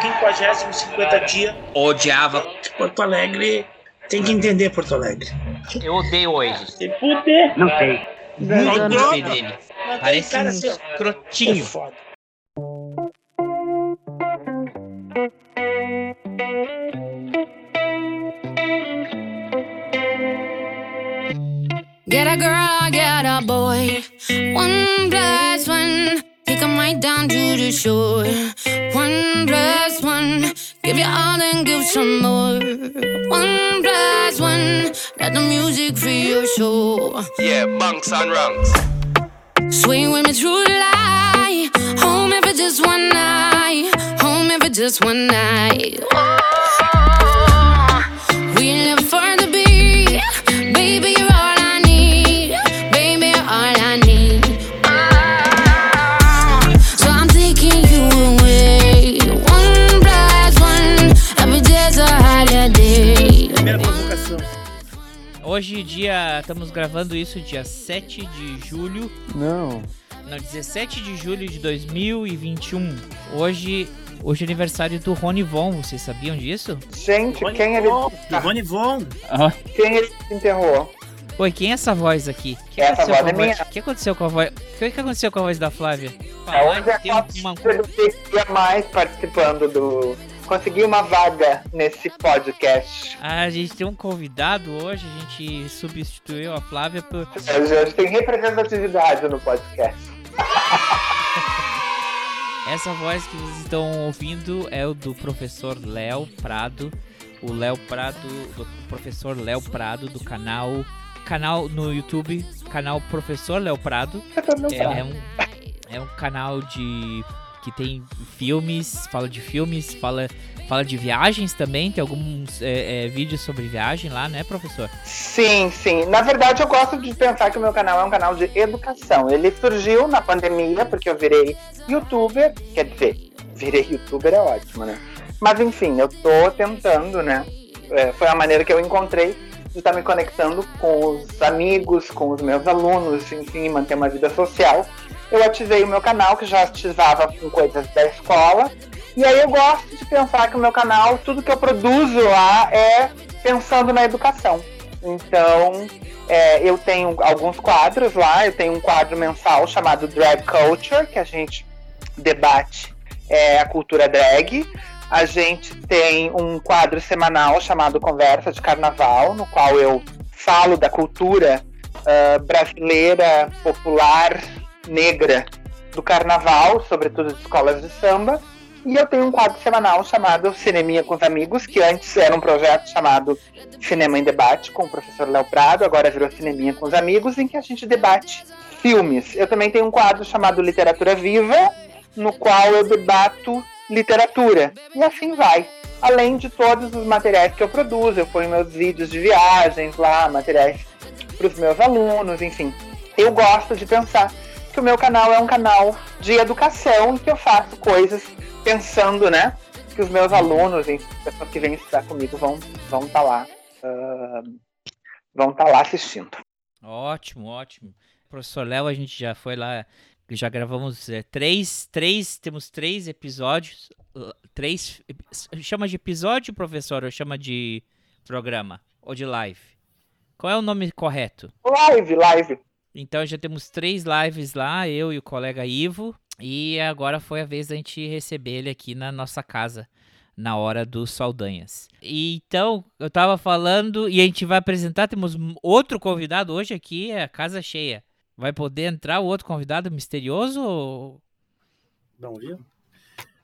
Quinquagésimo, 50 dia. Odiava. Porto Alegre tem que entender Porto Alegre. Eu odeio hoje. Se puder. Não sei. Muito não sei dele. Parece cara um assim, ó, escrotinho. É foda. Get a girl, get a boy. One plus one, right down to the shore. One plus one, give you all and give some more. One plus one, let the music free your soul. Yeah, bunks and ranks. Swing with me through the light. Home if it's just one night. Home if it's just one night. We Hoje, dia. Estamos gravando isso dia 7 de julho. Não. Não, 17 de julho de 2021. Hoje. Hoje é aniversário do Rony Von, vocês sabiam disso? Gente, Rony quem ele, Von, do Rony Von. quem ele se enterrou? Oi, quem é essa voz aqui? O que Essa aconteceu voz com a é minha. O que aconteceu com a voz? O que que aconteceu com a voz da Flávia? É Falar onde a tem uma, eu não queria mais participando do. Consegui uma vaga nesse podcast. A gente tem um convidado hoje, a gente substituiu a Flávia por. Hoje hoje tem representatividade no podcast. Essa voz que vocês estão ouvindo é o do professor Léo Prado. O Léo Prado, do professor Léo Prado, do canal. Canal no YouTube, canal Professor Léo Prado. É, é um, é um canal de. Que tem filmes, fala de filmes, fala, fala de viagens também. Tem alguns é, é, vídeos sobre viagem lá, né, professor? Sim, sim. Na verdade, eu gosto de pensar que o meu canal é um canal de educação. Ele surgiu na pandemia, porque eu virei youtuber. Quer dizer, virei youtuber é ótimo, né? Mas enfim, eu tô tentando, né? É, foi a maneira que eu encontrei de estar me conectando com os amigos, com os meus alunos, enfim, manter uma vida social. Eu ativei o meu canal, que já ativava com coisas da escola. E aí eu gosto de pensar que o meu canal, tudo que eu produzo lá é pensando na educação. Então, é, eu tenho alguns quadros lá. Eu tenho um quadro mensal chamado Drag Culture, que a gente debate é, a cultura drag. A gente tem um quadro semanal chamado Conversa de Carnaval, no qual eu falo da cultura ah, brasileira, popular, negra do carnaval, sobretudo de escolas de samba. E eu tenho um quadro semanal chamado Cineminha com os Amigos, que antes era um projeto chamado Cinema em Debate com o professor Léo Prado, agora virou Cineminha com os Amigos, em que a gente debate filmes. Eu também tenho um quadro chamado Literatura Viva, no qual eu debato literatura. E assim vai. Além de todos os materiais que eu produzo, eu ponho meus vídeos de viagens lá, materiais para os meus alunos, enfim. Eu gosto de pensar que o meu canal é um canal de educação e que eu faço coisas pensando, né? Que os meus alunos, pessoas que vêm estudar comigo vão vão estar lá, ah, vão estar lá assistindo. Ótimo, ótimo. Professor Léo, a gente já foi lá, já gravamos é, três, três, temos três episódios, uh, três, chama de episódio, professor, ou chama de programa, ou de live? Qual é o nome correto? Live, live. Então já temos três lives lá, eu e o colega Ivo, e agora foi a vez da gente receber ele aqui na nossa casa, na hora dos Saldanhas. E então, eu tava falando, e a gente vai apresentar, temos outro convidado hoje aqui, é a casa cheia. Vai poder entrar o outro convidado misterioso? ou- Vamos ver.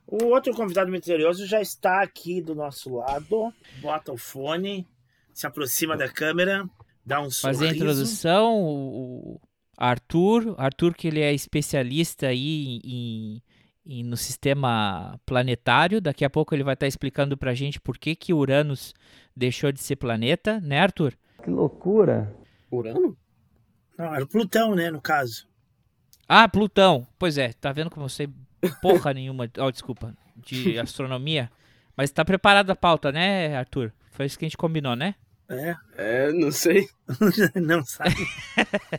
O outro convidado misterioso já está aqui do nosso lado. Bota o fone, se aproxima da câmera, dá um fazer a introdução, o Arthur, Arthur que ele é especialista aí em, em- no sistema planetário, daqui a pouco ele vai estar explicando pra gente por que que Uranus deixou de ser planeta, né Arthur? Que loucura. Urano? Não, era o Plutão, né, no caso. Ah, Plutão, pois é, tá vendo como eu sei porra nenhuma, oh, desculpa, de astronomia, mas tá preparada a pauta, né Arthur? Foi isso que a gente combinou, né? É, É, não sei. não sabe.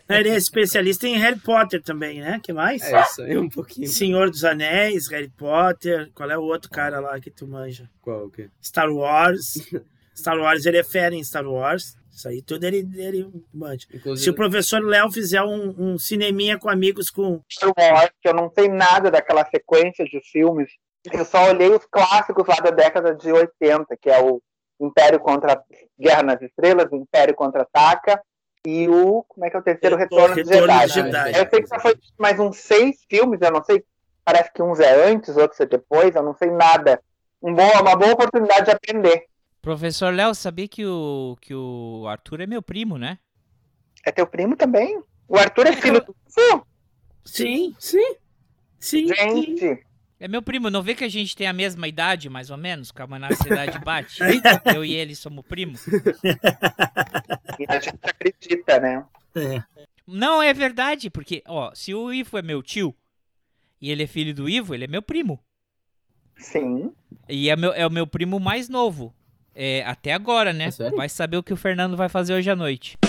Ele é especialista em Harry Potter também, né? que mais? É, isso aí um pouquinho. Senhor dos Anéis, Harry Potter. Qual é o outro cara lá que tu manja? Qual o quê? Star Wars. Star Wars, ele é fera em Star Wars. Isso aí tudo ele, ele manja. Se o Inclusive, professor Léo fizer um, um cineminha com amigos com. Star Wars, que eu não sei nada daquela sequência de filmes. Eu só olhei os clássicos lá da década de 80, que é o Império contra Guerra nas Estrelas, o Império contra-ataca e o. Como é que é o terceiro? Retorno, Retorno do Jedi. do Jedi. Eu sei que já foi mais uns seis filmes, eu não sei. Parece que uns é antes, outros é depois, eu não sei nada. Um bom, uma boa oportunidade de aprender. Professor Léo, sabia que o, que o Arthur é meu primo, né? É teu primo também? O Arthur é filho do Fu? Sim, sim. Sim. sim. É meu primo, não vê que a gente tem a mesma idade, mais ou menos? Que a nossa idade bate? Eu e ele somos primos. e a gente acredita, né? É. Não, é verdade, porque, ó, se o Ivo é meu tio e ele é filho do Ivo, ele é meu primo. Sim. E é, meu, é o meu primo mais novo. É, até agora, né? É vai saber o que o Fernando vai fazer hoje à noite.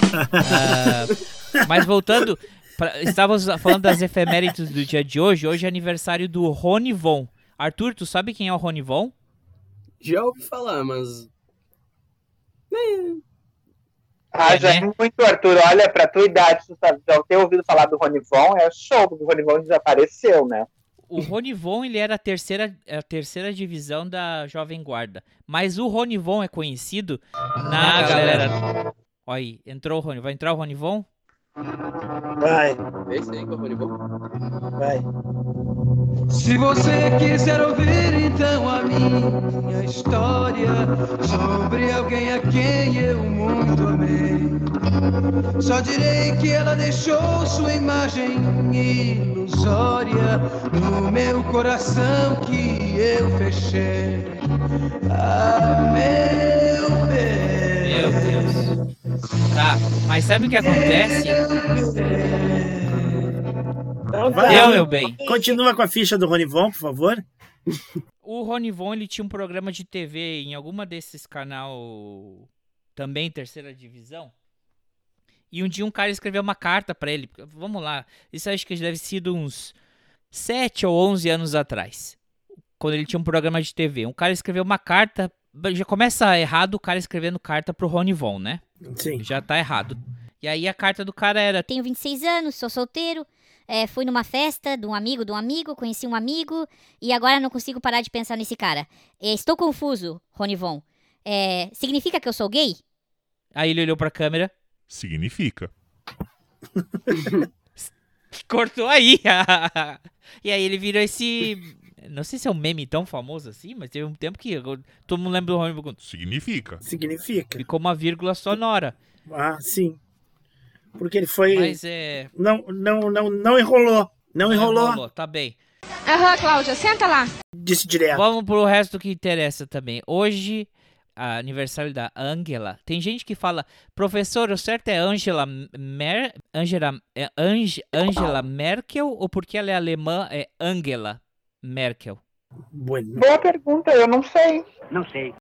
Ah, mas voltando, pra- estávamos falando das efemérides do dia de hoje. Hoje é aniversário do Rony Von. Arthur, tu sabe quem é o Rony Von? já ouvi falar, mas. Ah, É, já né? é muito, Arthur. Olha, pra tua idade, tu sabe, já ter ouvido falar do Ronivon, é show, porque o Ronivon desapareceu, né? O Rony Von, ele era a terceira, a terceira divisão da Jovem Guarda. Mas o Rony Von é conhecido na galera... Olha aí, entrou o Rony. Vai entrar o Rony Von? Vai, aí é o Rony Von? vai. Se você quiser ouvir então a minha história sobre alguém a quem eu muito amei, só direi que ela deixou sua imagem ilusória no meu coração que eu fechei. Ah, meu bem. Meu Deus. Tá, mas sabe o que acontece? Então vai. Eu, meu bem. Continua com a ficha do Ronivon, por favor. O Rony Von, ele tinha um programa de TV em alguma desses canal também terceira divisão. E um dia um cara escreveu uma carta pra ele. Vamos lá, isso acho que deve ter sido uns 7 ou 11 anos atrás. Quando ele tinha um programa de TV. Um cara escreveu uma carta. Já começa errado o cara escrevendo carta pro Rony Von, né? Sim. Já tá errado. E aí a carta do cara era: Tenho 26 anos, sou solteiro. é, fui numa festa de um amigo de um amigo, conheci um amigo e agora não consigo parar de pensar nesse cara. É, estou confuso, Ronivon. É, significa que eu sou gay? Aí ele olhou pra câmera. Significa. Cortou aí. e aí ele virou esse. Não sei se é um meme tão famoso assim, mas teve um tempo que eu- todo mundo lembra do Rony Von. Significa. Significa. Ficou uma vírgula sonora. Ah, sim. Porque ele foi. Mas é. Não, não, não, não enrolou. Não enrolou. Tá bem. Aham, Cláudia, senta lá. Disse direto. Vamos pro resto que interessa também. Hoje, aniversário da Angela. Tem gente que fala, professor, o certo é Angela Mer Angela, é Ange- Angela Merkel ou porque ela é alemã é Angela Merkel? Bueno. Boa pergunta, eu não sei. Não sei.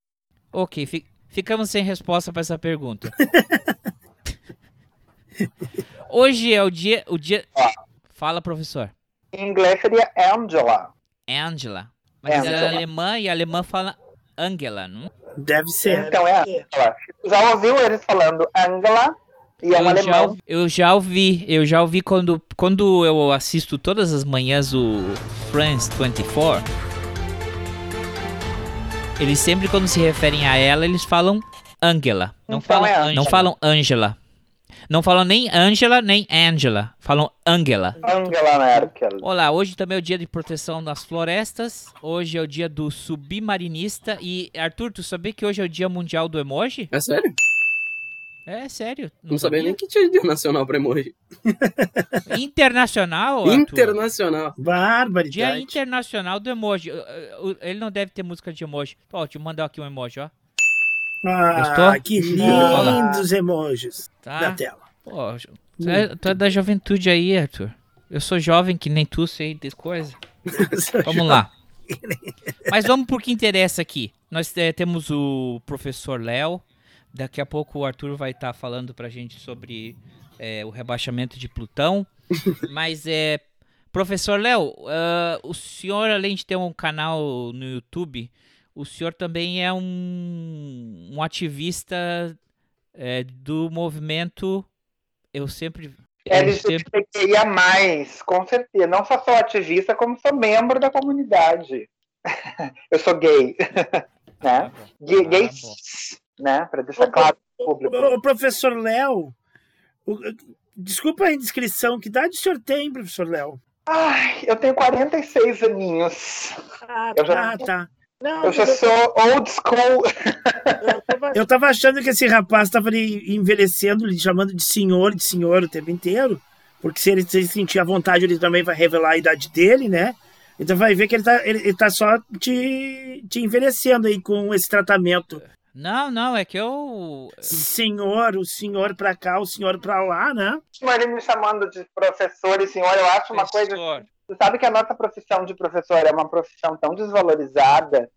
Ok, fi- ficamos sem resposta para essa pergunta. Hoje é o dia, o dia. Fala, professor. Em inglês seria Angela. Angela. Mas ela é Angela. alemã e alemã fala Angela, não? Deve ser. Então é Angela. Já ouviu eles falando Angela e é um eu, já, alemão. ouvi- eu já ouvi, eu já ouvi quando, quando eu assisto todas as manhãs o Friends 24. Eles sempre quando se referem a ela, eles falam Angela. Não Então falam, é não Angela. falam Angela. Não falam nem Angela nem Angela. Falam Angela. Angela Merkel. Olá, hoje também é o dia de proteção das florestas. Hoje é o dia do submarinista. E, Arthur, tu sabia que hoje é o dia mundial do emoji? É sério? É sério. Não, sabia nem que tinha dia nacional pra emoji. Internacional, Arthur? Internacional. Dia Barbaridade. internacional do emoji. Ele não deve ter música de emoji. Ó, deixa eu mandar aqui um emoji, ó. Ah, Gostou? que lindos emojis Tá? da tela. Pô, tu é, tu é da juventude aí, Arthur. Eu sou jovem que nem tu, sei das coisas. Vamos lá. Mas vamos por que interessa aqui. Nós eh, temos o professor Léo, Daqui a pouco o Arthur vai estar falando pra gente sobre é, o rebaixamento de Plutão. Mas é. Professor Léo, ah, o senhor, além de ter um canal no YouTube, o senhor também é um, um ativista é, do movimento. Eu sempre. eu sempre LGBTQIA+, com certeza. Não só sou ativista, como sou membro da comunidade. Eu sou gay. né? Gay, gay né? Para deixar claro pro público. Ô, professor Léo, o- desculpa a indiscrição, que idade o senhor tem, professor Léo? Ai, eu tenho 46 aninhos. Ah, Eu já- ah, tá. Não, Eu já sou old school. Eu tava achando que esse rapaz tava lhe envelhecendo, lhe chamando de senhor, de senhor o tempo inteiro. Porque se ele se sentir à vontade, ele também vai revelar a idade dele, né? Então vai ver que ele tá, ele, ele tá só te, te envelhecendo aí com esse tratamento. Não, não, é que eu. Senhor, o senhor pra cá, o senhor pra lá, né? Ele me chamando de professor e senhor, eu acho uma coisa. Você sabe que a nossa profissão de professor é uma profissão tão desvalorizada,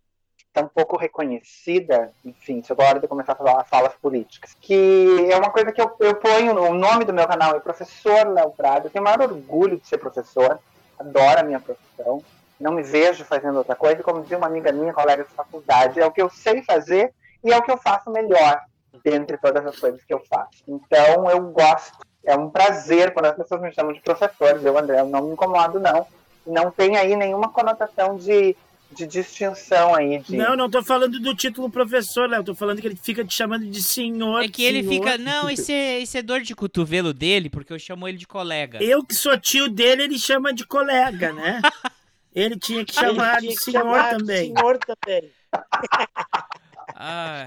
tão pouco reconhecida, enfim, se agora de começar a falar falas políticas, que é uma coisa que eu, eu ponho, o nome do meu canal é Professor Léo Prado, eu tenho o maior orgulho de ser professor, adoro a minha profissão, não me vejo fazendo outra coisa, e como dizia uma amiga minha, colega de faculdade, é o que eu sei fazer e é o que eu faço melhor, dentre todas as coisas que eu faço. Então, eu gosto, é um prazer quando as pessoas me chamam de professor, eu, André, eu não me incomodo, não. Não tem aí nenhuma conotação de, de distinção aí. De... Não, não tô falando do título professor, Léo. Tô falando que ele fica te chamando de senhor. É que ele senhor. fica. Não, esse é, esse é dor de cotovelo dele, porque eu chamo ele de colega. Eu que sou tio dele, ele chama de colega, né? Ele tinha que chamar Ele de tinha que senhor chamar de também. senhor também. Ah.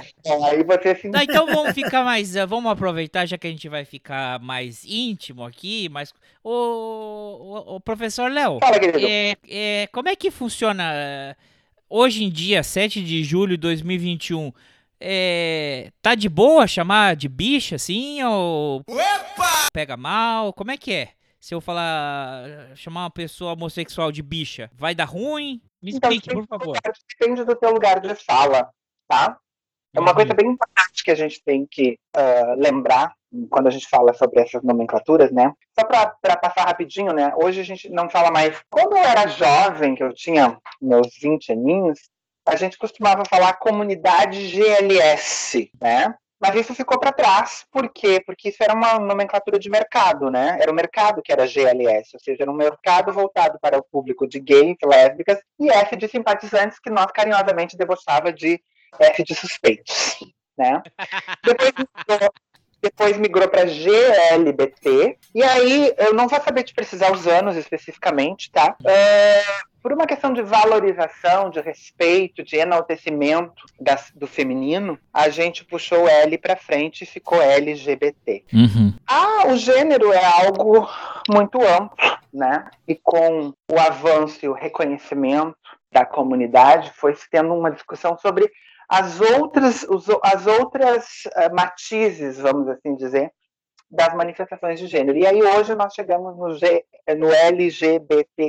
Aí você se... Tá, então vamos ficar mais. eh, Vamos aproveitar, já que a gente vai ficar mais íntimo aqui, mais. Ô, ô, ô, professor Léo, Fala, querido. é, é, como é que funciona eh, hoje em dia, 7 de julho de 2021? É, tá de boa chamar de bicha assim? Ou pega mal? Como é que é? Se eu falar, chamar uma pessoa homossexual de bicha, vai dar ruim? Me Então, explique, por favor. depende do teu lugar de fala, tá? É uma coisa bem importante que a gente tem que ah, lembrar quando a gente fala sobre essas nomenclaturas, né? Só para passar rapidinho, né? Hoje a gente não fala mais. Quando eu era jovem, que eu tinha meus 20 aninhos, a gente costumava falar comunidade GLS, né? Mas isso ficou para trás, por quê? Porque isso era uma nomenclatura de mercado, né? Era o mercado que era GLS, ou seja, era um mercado voltado para o público de gays, lésbicas e F de simpatizantes, que nós carinhosamente debochava de F de suspeitos, né? Depois migrou, depois migrou para GLBT, e aí eu não vou saber te precisar os anos especificamente, tá? É, por uma questão de valorização, de respeito, de enaltecimento das- do feminino, a gente puxou o L para frente e ficou LGBT. Uhum. Ah, o gênero é algo muito amplo, né? E com o avanço e o reconhecimento da comunidade, foi se tendo uma discussão sobre as outras, os, as outras eh, matizes, vamos assim dizer, das manifestações de gênero. E aí hoje nós chegamos no, G, no LGBTQIA+.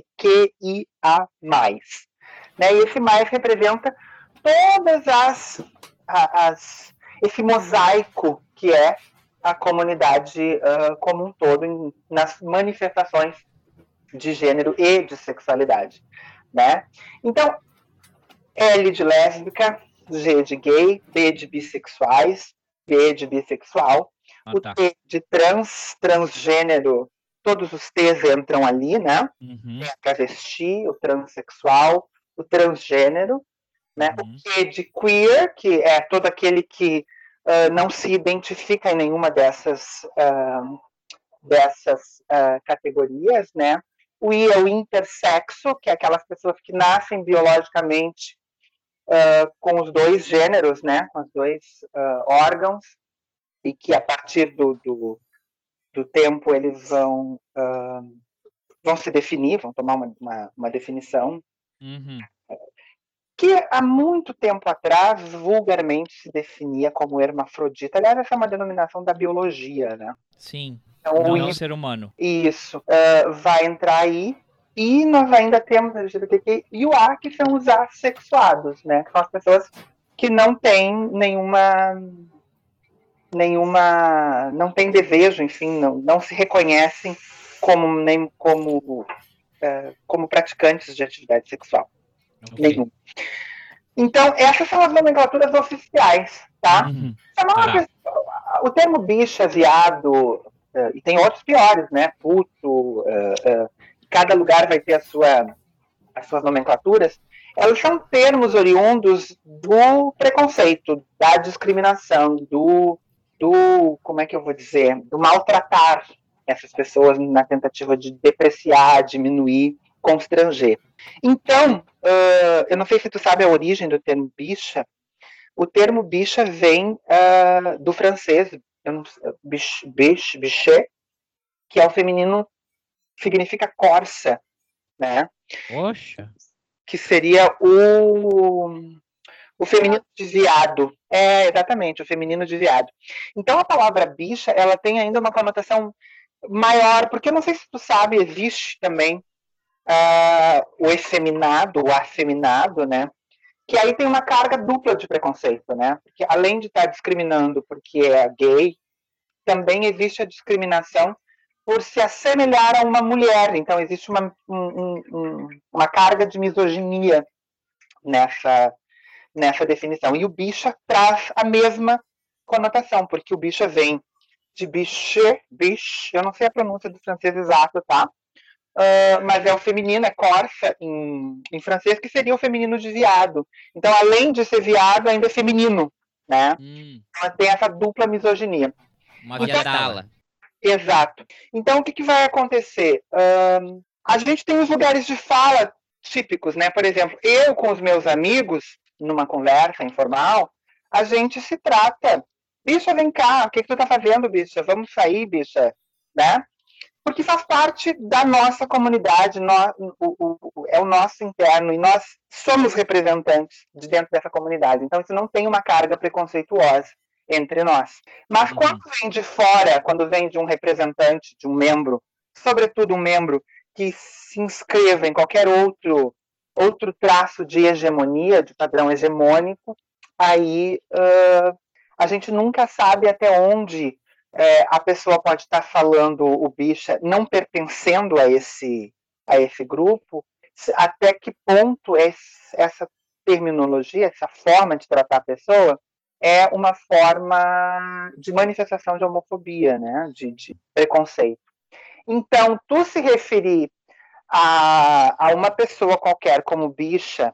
Né? E esse mais representa todas as, as esse mosaico que é a comunidade ah, como um todo em- nas manifestações de gênero e de sexualidade, né? Então, L de lésbica, G de gay, B de bissexuais, B de bissexual, Ah, o tá. T de trans, transgênero, todos os T's entram ali, né? Uhum. O travesti, o transexual, o transgênero, né? Uhum. O Q de queer, que é todo aquele que ah, não se identifica em nenhuma dessas, ah, dessas ah, categorias, né? O I é o intersexo, que é aquelas pessoas que nascem biologicamente ah, com os dois gêneros, né? Com os dois ah, órgãos, e que a partir do, do, do tempo eles vão, ah, vão se definir, vão tomar uma, uma, uma definição Uhum. que há muito tempo atrás vulgarmente se definia como hermafrodita. Aliás, essa é uma denominação da biologia, né? Sim. Então, Não o é I- ser humano. Isso vai entrar aí. E nós ainda temos LGBTQ e o A, que são os assexuados, né? Que são as pessoas que não têm nenhuma nenhuma, não tem desejo, enfim, não, não se reconhecem como nem como eh, como praticantes de atividade sexual nenhum. Então essas são as nomenclaturas oficiais, tá? Uhum. Tá. pessoa- o termo bicha, viado, eh, e tem outros piores, né? Puto, eh, cada lugar vai ter a sua, as suas nomenclaturas. Elas são termos oriundos do preconceito, da discriminação, do, do, como é que eu vou dizer, do maltratar essas pessoas na tentativa de depreciar, diminuir, constranger. Então, eh, eu não sei se tu sabe a origem do termo bicha, o termo bicha vem ah, do francês, eu não sei, bich, bich, biché, que é o feminino, significa corça, né? Poxa. Que seria o, o feminino de viado. É, exatamente, o feminino de viado. Então a palavra bicha, ela tem ainda uma conotação maior, porque eu não sei se tu sabe, existe também ah, o efeminado, o afeminado, né? que aí tem uma carga dupla de preconceito, né? Porque além de estar discriminando porque é gay, também existe a discriminação por se assemelhar a uma mulher. Então existe uma, um- um- um- uma carga de misoginia nessa, nessa definição. E o bicha traz a mesma conotação, porque o bicha vem de biche, biche, eu não sei a pronúncia do francês exato, tá? Ah, mas é o feminino, é corsa em, em francês, que seria o feminino de viado. Então, além de ser viado, ainda é feminino, né? Hum, Ela tem essa dupla misoginia. uma Então- viadala. Exato. Então, o que, que vai acontecer? Ahn, a gente tem os lugares de fala típicos, né? Por exemplo, eu com os meus amigos, numa conversa informal, a gente se trata. Bicha, vem cá, o que, que tu tá fazendo, bicha? Vamos sair, bicha, né? Porque faz parte da nossa comunidade, o- o- é o nosso interno, e nós somos representantes de dentro dessa comunidade. Então, isso não tem uma carga preconceituosa entre nós. Mas Uhum. quando vem de fora, quando vem de um representante, de um membro, sobretudo um membro que se inscreva em qualquer outro outro traço de hegemonia, de padrão hegemônico, aí ãh, a gente nunca sabe até onde eh, a pessoa pode estar falando o bicha, não pertencendo a esse a esse grupo, até que ponto esse- essa terminologia, essa forma de tratar a pessoa é uma forma de manifestação de homofobia, né? de, de preconceito. Então, tu se referir a, a uma pessoa qualquer como bicha,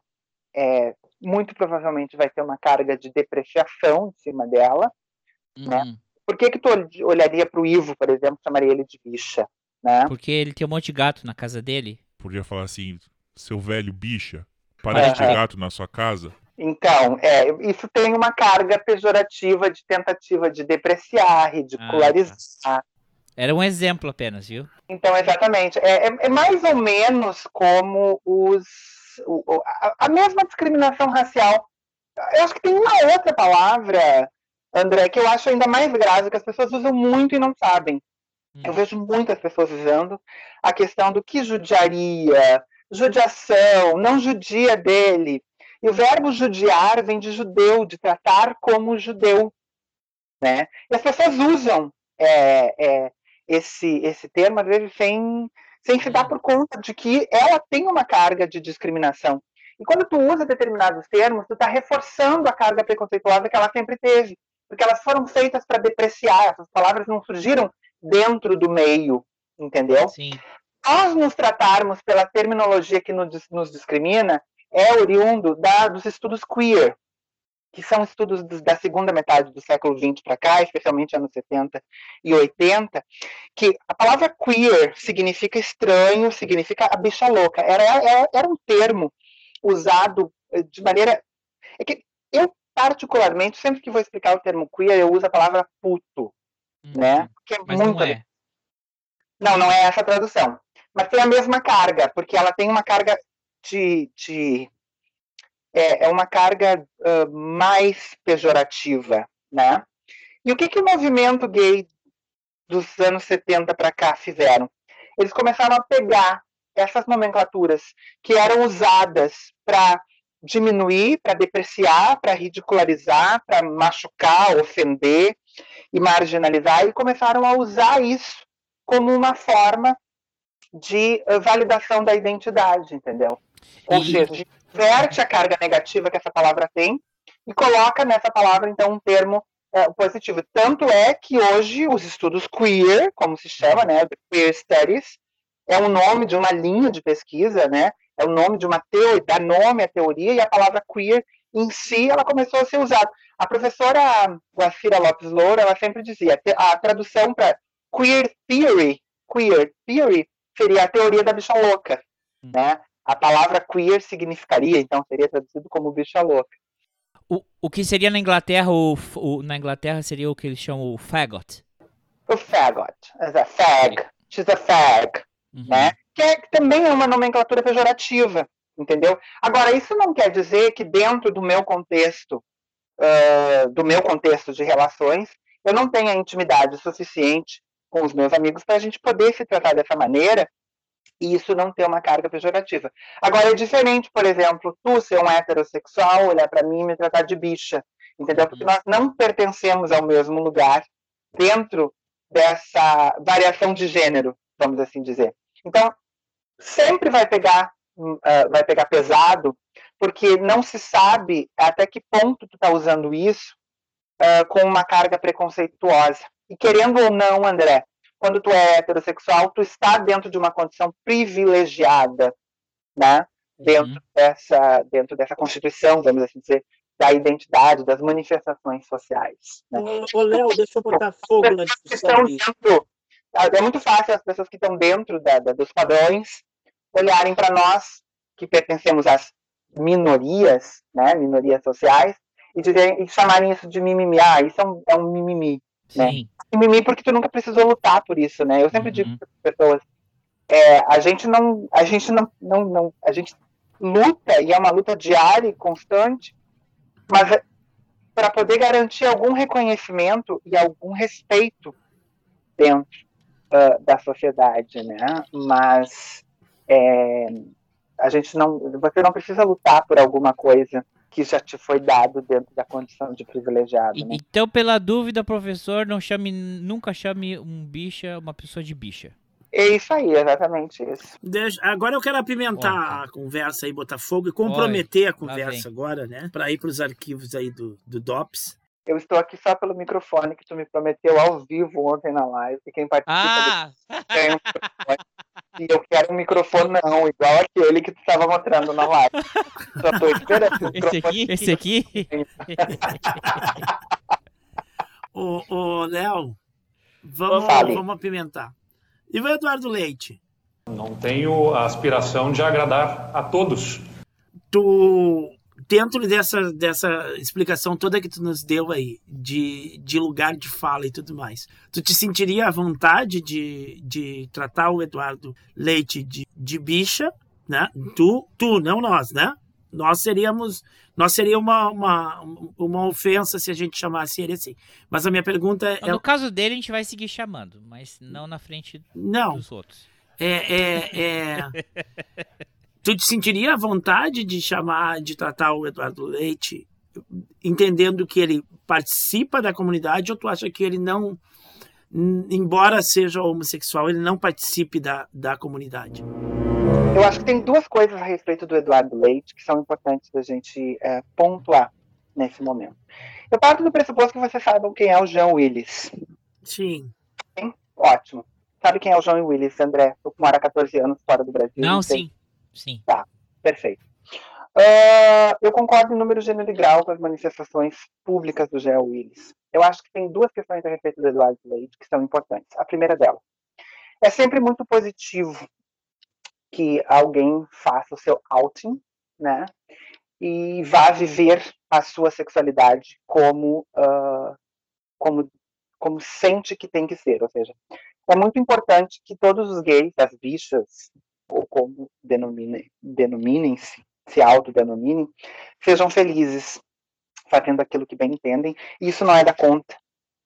é, muito provavelmente vai ter uma carga de depreciação em cima dela. né? Uhum. Por que, que tu ol- olharia para o Ivo, por exemplo, chamaria ele de bicha? Né? Porque ele tem um monte de gato na casa dele. Podia falar assim, seu velho bicha, para de ter É. gato na sua casa. Então, é, isso tem uma carga pejorativa de tentativa de depreciar, ridicularizar. Era um exemplo apenas, viu? Então, exatamente. É, é- é mais ou menos como os, o- a, a mesma discriminação racial. Eu acho que tem uma outra palavra, André, que eu acho ainda mais grave, que as pessoas usam muito e não sabem. Eu vejo muitas pessoas usando a questão do que judiaria, judiação, não judia dele. E o verbo judiar vem de judeu, de tratar como judeu. Né? E as pessoas usam é, é, esse, esse termo, às vezes, sem, sem se dar por conta de que ela tem uma carga de discriminação. E quando tu usa determinados termos, tu está reforçando a carga preconceituosa que ela sempre teve. Porque elas foram feitas para depreciar, essas palavras não surgiram dentro do meio, entendeu? Sim. nós nos tratarmos pela terminologia que nos, nos discrimina é oriundo da, dos estudos queer, que são estudos dos- da segunda metade do século XX para cá, especialmente anos 70 e 80, que a palavra queer significa estranho, significa a bicha louca. Era, era, era um termo usado eh, de maneira. É que eu, particularmente, sempre que vou explicar o termo queer, eu uso a palavra puto, né? Que é Mas muito não é. não, não é essa a tradução. Mas tem a mesma carga, porque ela tem uma carga de. é, é uma carga ah, mais pejorativa, né? E o que, que o movimento gay dos anos 70 para cá fizeram? Eles começaram a pegar essas nomenclaturas que eram usadas para diminuir, para depreciar, para ridicularizar, para machucar, ofender, e marginalizar, e começaram a usar isso como uma forma de uh, validação da identidade, entendeu? Ou E- seja, a gente inverte a carga negativa que essa palavra tem e coloca nessa palavra, então, um termo uh, positivo. Tanto é que hoje os estudos queer, como se chama, né, Queer Studies, é um nome de uma linha de pesquisa, né, é o nome de uma teoria, dá nome à teoria, e a palavra queer em si, ela começou a ser usada. A professora Guacira Lopes Loura, ela sempre dizia, a tradução para queer theory, queer theory, seria a teoria da bicha louca, né? A palavra queer significaria, então seria traduzido como bicha louca. O, o que seria na Inglaterra, o, o- na Inglaterra seria o que eles chamam o faggot. O faggot, as a fag, she's a fag, né? Que, é- que também é uma nomenclatura pejorativa, entendeu? Agora, isso não quer dizer que dentro do meu contexto, ah, do meu contexto de relações, eu não tenha intimidade suficiente com os meus amigos para a gente poder se tratar dessa maneira e isso não ter uma carga pejorativa. Agora, é diferente, por exemplo, tu ser um heterossexual, olhar para mim e me tratar de bicha, entendeu? Porque nós não pertencemos ao mesmo lugar dentro dessa variação de gênero, vamos assim dizer. Então, sempre vai pegar, ah, vai pegar pesado, porque não se sabe até que ponto tu está usando isso ah, com uma carga preconceituosa. E querendo ou não, André, quando tu é heterossexual, tu está dentro de uma condição privilegiada, né? Dentro dessa, dentro dessa constituição, vamos assim dizer, da identidade, das manifestações sociais. né? Ô, Léo, deixa eu botar fogo na discussão dentro, é muito fácil as pessoas que estão dentro da- da- dos padrões olharem para nós que pertencemos às minorias, né, minorias sociais, e, dizerem, e chamarem isso de mimimi. Ah, isso é um, é um mimimi. Né? Sim. Mimimi porque tu nunca precisou lutar por isso, né? Eu sempre digo para as pessoas, é, a gente não, a gente não, não, não, a gente luta e é uma luta diária e constante, mas para poder garantir algum reconhecimento e algum respeito dentro ah, da sociedade, né? Mas é, a gente não, você não precisa lutar por alguma coisa que já te foi dado dentro da condição de privilegiado, né? Então, pela dúvida, professor, não chame, nunca chame um bicha, uma pessoa de bicha. É isso aí, exatamente isso. Deixa- agora eu quero apimentar a conversa aí, botar fogo e comprometer Oi, a conversa agora, né? Para ir para os arquivos aí do, do DOPS. Eu estou aqui só pelo microfone que tu me prometeu ao vivo ontem na live. E quem participa Ah! do tem um microfone. E eu quero um microfonão, igual aquele que tu estava mostrando na live. Só estou esperando. Esse microfone. aqui? Esse aqui? Ô, ô Léo, vamos, Fale. vamos apimentar. E o Eduardo Leite? Não tenho a aspiração de agradar a todos. Tu, dentro dessa, dessa explicação toda que tu nos deu aí, de, de lugar de fala e tudo mais, tu te sentiria à vontade de, de tratar o Eduardo Leite de, de bicha, né? Tu, tu, não nós, né? Nós seríamos, nós seria uma, uma, uma ofensa se a gente chamasse ele assim. Mas a minha pergunta é, No caso dele, a gente vai seguir chamando, mas não na frente Não. dos outros. é, é, é... tu te sentiria à vontade de chamar, de tratar o Eduardo Leite, entendendo que ele participa da comunidade, ou tu acha que ele não, embora seja homossexual, ele não participe da, da comunidade? Eu acho que tem duas coisas a respeito do Eduardo Leite que são importantes da gente é, pontuar nesse momento. Eu parto do pressuposto que vocês saibam quem é o João Willis. Sim. Sim? Ótimo. Sabe quem é o João Willis, André? Que mora há 14 anos fora do Brasil. Não, sei. sim. Sim. Tá, perfeito. Ah, eu concordo em número, gênero e grau com as manifestações públicas do João Willis. Eu acho que tem duas questões a respeito do Eduardo Leite que são importantes. A primeira delas. É sempre muito positivo que alguém faça o seu outing, né? E vá viver a sua sexualidade como, ah, como, como sente que tem que ser. Ou seja, é muito importante que todos os gays, as bichas, como denomine- denominem-se, se autodenominem, sejam felizes fazendo aquilo que bem entendem. E isso não é da conta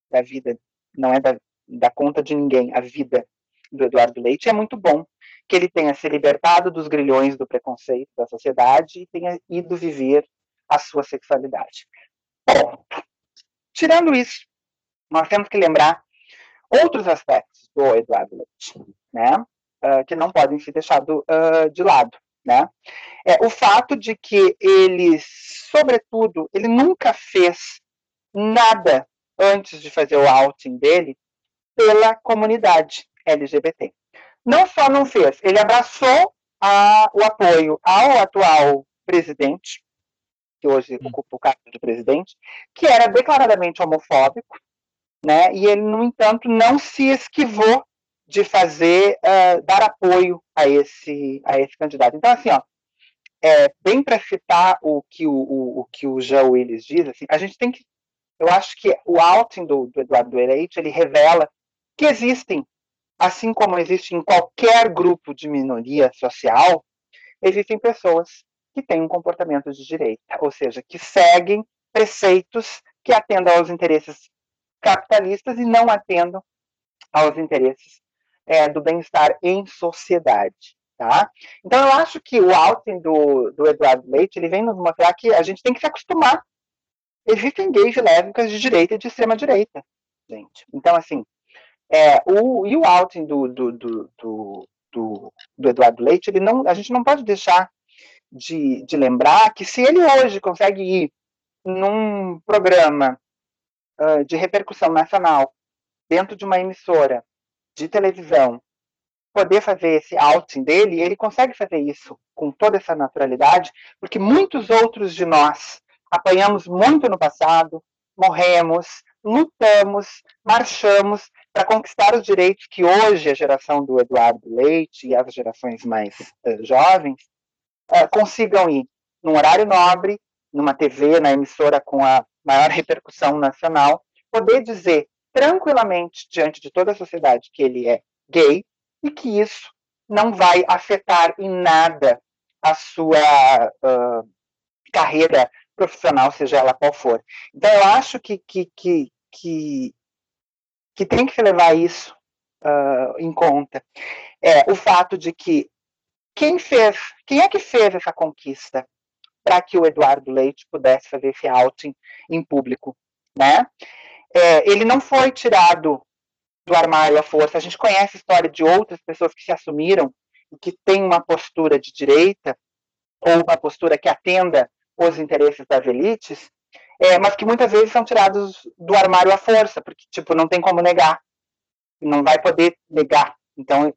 da vida, não é da, da conta de ninguém, a vida do Eduardo Leite. É muito bom que ele tenha se libertado dos grilhões do preconceito da sociedade e tenha ido viver a sua sexualidade. Ponto. Tirando isso, nós temos que lembrar outros aspectos do Eduardo Leite, né? Uh, que não podem ser deixados uh, de lado, né? É o fato de que ele, sobretudo, ele nunca fez nada antes de fazer o outing dele pela comunidade LGBT. Não só não fez, ele abraçou a, o apoio ao atual presidente, que hoje ocupa o cargo de presidente, que era declaradamente homofóbico, né? E ele, no entanto, não se esquivou de fazer, uh, dar apoio a esse, a esse candidato. Então, assim, ó, é, bem para citar o que o, o, o, que o João Willis diz, assim, a gente tem que, eu acho que o outing do, do Eduardo Leite, ele revela que existem, assim como existe em qualquer grupo de minoria social, existem pessoas que têm um comportamento de direita, ou seja, que seguem preceitos que atendam aos interesses capitalistas e não atendam aos interesses é, do bem-estar em sociedade. Tá? Então, eu acho que o outing do, do Eduardo Leite ele vem nos mostrar que a gente tem que se acostumar. Existem gays lésbicas de direita e de extrema-direita, gente. Então, assim, é, o, e o outing do, do, do, do, do, do Eduardo Leite, ele não, a gente não pode deixar de, de lembrar que se ele hoje consegue ir num programa uh, de repercussão nacional, dentro de uma emissora de televisão, poder fazer esse outing dele, ele consegue fazer isso com toda essa naturalidade, porque muitos outros de nós apanhamos muito no passado, morremos, lutamos, marchamos para conquistar os direitos que hoje a geração do Eduardo Leite e as gerações mais uh, jovens uh, consigam ir num horário nobre, numa TV, na emissora com a maior repercussão nacional, poder dizer tranquilamente diante de toda a sociedade que ele é gay e que isso não vai afetar em nada a sua uh, carreira profissional, seja ela qual for. Então, eu acho que, que, que, que, que tem que levar isso uh, em conta. É, o fato de que quem fez, quem é que fez essa conquista para que o Eduardo Leite pudesse fazer esse outing em público, né? É, ele não foi tirado do armário à força. A gente conhece a história de outras pessoas que se assumiram e que têm uma postura de direita ou uma postura que atenda os interesses das elites, é, mas que muitas vezes são tirados do armário à força, porque tipo não tem como negar, não vai poder negar. Então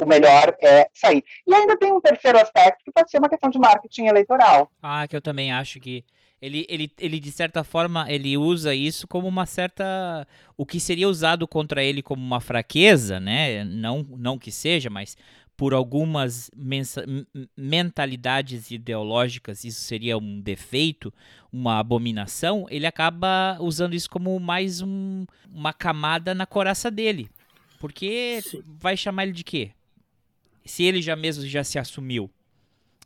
o melhor é sair. E ainda tem um terceiro aspecto que pode ser uma questão de marketing eleitoral. Ah, que eu também acho que ele, ele, ele, de certa forma, ele usa isso como uma certa. O que seria usado contra ele como uma fraqueza, né? Não, não que seja, mas por algumas mentalidades ideológicas isso seria um defeito, uma abominação, ele acaba usando isso como mais um, uma camada na coraça dele. Porque Sim. vai chamar ele de quê? Se ele já mesmo já se assumiu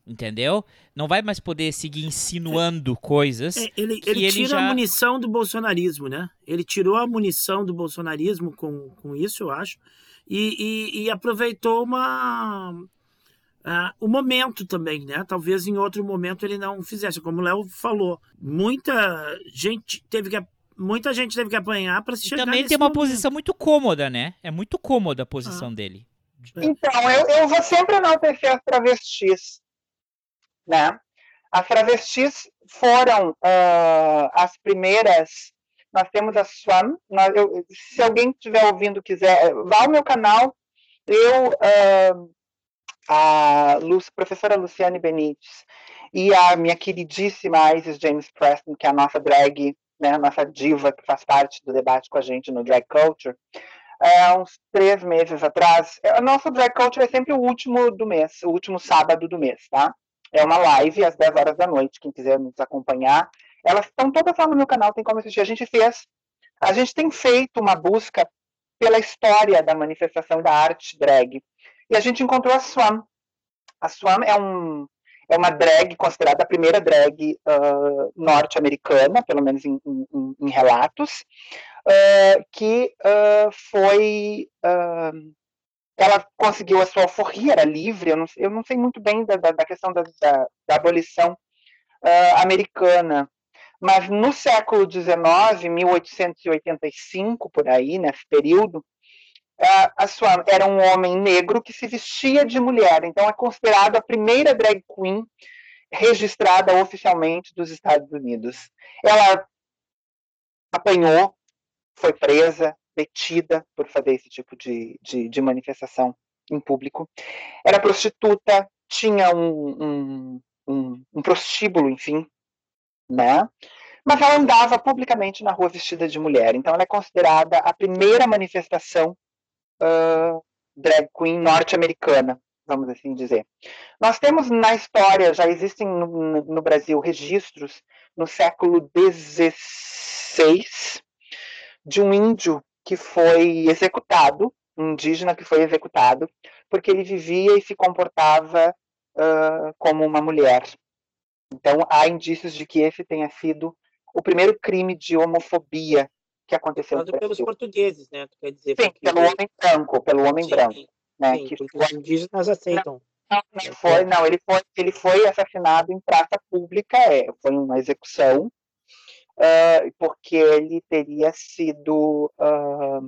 entendeu? Não vai mais poder seguir insinuando coisas. É, ele, ele, ele tira já... a munição do bolsonarismo, né? Ele tirou a munição do bolsonarismo com, com isso, eu acho, e, e, e aproveitou uma. Uh, o momento também, né? Talvez em outro momento ele não fizesse, como o Léo falou. Muita gente teve que muita gente teve que apanhar para se e chegar também tem uma momento. posição muito cômoda, né? É muito cômoda a posição ah. dele. Então, eu, eu vou sempre enaltecer as travestis né? As travestis foram uh, as primeiras. Nós temos a Swan. Nós, eu, se alguém estiver ouvindo quiser, vá ao meu canal. Eu, uh, a Lu, professora Luciane Benites e a minha queridíssima Isis James Preston, que é a nossa drag, né, a nossa diva que faz parte do debate com a gente no Drag Culture, é, uns três meses atrás. A nossa Drag Culture é sempre o último do mês, o último sábado do mês, tá? É uma live às 10 horas da noite, quem quiser nos acompanhar. Elas estão todas lá no meu canal, tem como assistir. A gente fez, a gente tem feito uma busca pela história da manifestação da arte drag. E a gente encontrou a Swam. A Swam é, um, é uma drag considerada a primeira drag uh, norte-americana, pelo menos em, em, em relatos, uh, que uh, foi ela conseguiu a sua alforria, era livre, eu não, eu não sei muito bem da, da, da questão da, da, da abolição uh, americana, Mas no século XIX, 1885, por aí, nesse período, a, a sua, era um homem negro que se vestia de mulher. Então é considerado a primeira drag queen registrada oficialmente dos Estados Unidos. Ela apanhou, foi presa, detida por fazer esse tipo de, de, de manifestação em público. Era prostituta, tinha um, um, um, um prostíbulo, enfim, né? Mas ela andava publicamente na rua vestida de mulher. Então ela é considerada a primeira manifestação uh, drag queen norte-americana, vamos assim dizer. Nós temos na história, já existem no, no Brasil registros no século XVI de um índio que foi executado, um indígena que foi executado, porque ele vivia e se comportava uh, como uma mulher. Então, há indícios de que esse tenha sido o primeiro crime de homofobia que aconteceu Mas no pelos Brasil. portugueses, né? Tu quer dizer, Sim, porque- pelo homem branco, pelo homem Sim, branco. Né, sim, que foi- os indígenas aceitam. não, não foi, não, ele foi, ele foi assassinado em praça pública, é, foi uma execução, ah, porque ele teria sido ah,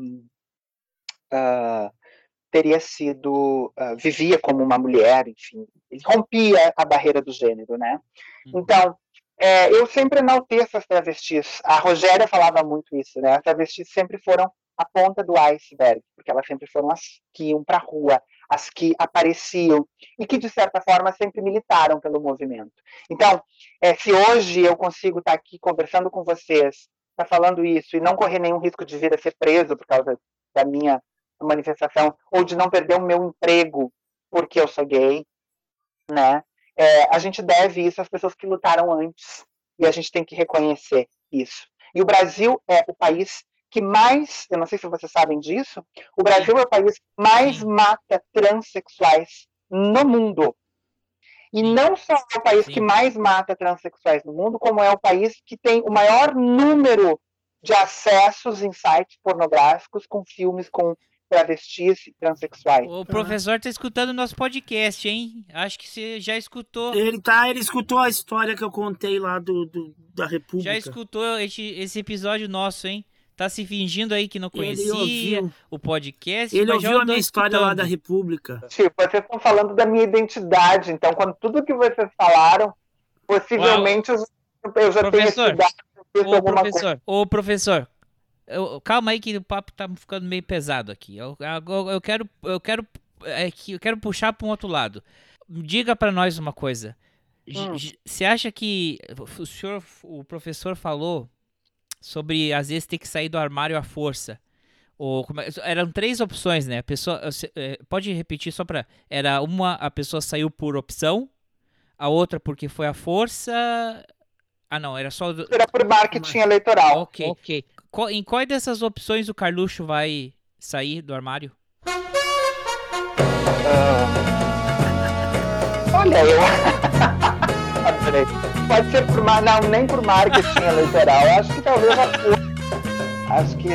teria sido vivia como uma mulher, enfim, ele rompia a barreira do gênero, né? Então, é, eu sempre enalteço as travestis. A Rogéria falava muito isso, né? As travestis sempre foram a ponta do iceberg, porque elas sempre foram as que iam para a rua, as que apareciam e que, de certa forma, sempre militaram pelo movimento. Então, é, se hoje eu consigo estar aqui conversando com vocês, estar falando isso e não correr nenhum risco de vir a ser preso por causa da minha manifestação, ou de não perder o meu emprego porque eu sou gay, né? É, a gente deve isso às pessoas que lutaram antes e a gente tem que reconhecer isso. E o Brasil é o país que mais, eu não sei se vocês sabem disso, o Brasil é o país que mais mata transexuais no mundo. E não só é o país que mais mata transexuais no mundo, como é o país que tem o maior número de acessos em sites pornográficos com filmes com travestis e transexuais. O professor tá escutando o nosso podcast, hein? Acho que você já escutou. Ele tá, ele escutou a história que eu contei lá do, do- da República. Já escutou esse, esse episódio nosso, hein? Tá se fingindo aí que não conhecia ouviu. o podcast. Ele ouviu a minha história lá da República. Tipo, vocês estão falando da minha identidade, então quando tudo que vocês falaram, possivelmente eu, eu já tenho Professor, estudado visto Ô, alguma professor, ô, professor. eu- calma aí que o papo tá ficando meio pesado aqui. Eu, eu, eu quero, eu quero, é que eu quero puxar para um outro lado. Diga para nós uma coisa. Hum. Você acha que o senhor, o professor falou sobre às vezes ter que sair do armário à força? Ou, como é- eram três opções, né? A pessoa, é, pode repetir só para era uma a pessoa saiu por opção, a outra porque foi à força. Ah, não, era só do- Era por marketing eleitoral. Ok. ok. Qual- em qual dessas opções o Carluxo vai sair do armário? Olha, eu. Pode ser por mar... não, nem por marketing eleitoral. Acho que talvez a força. Acho que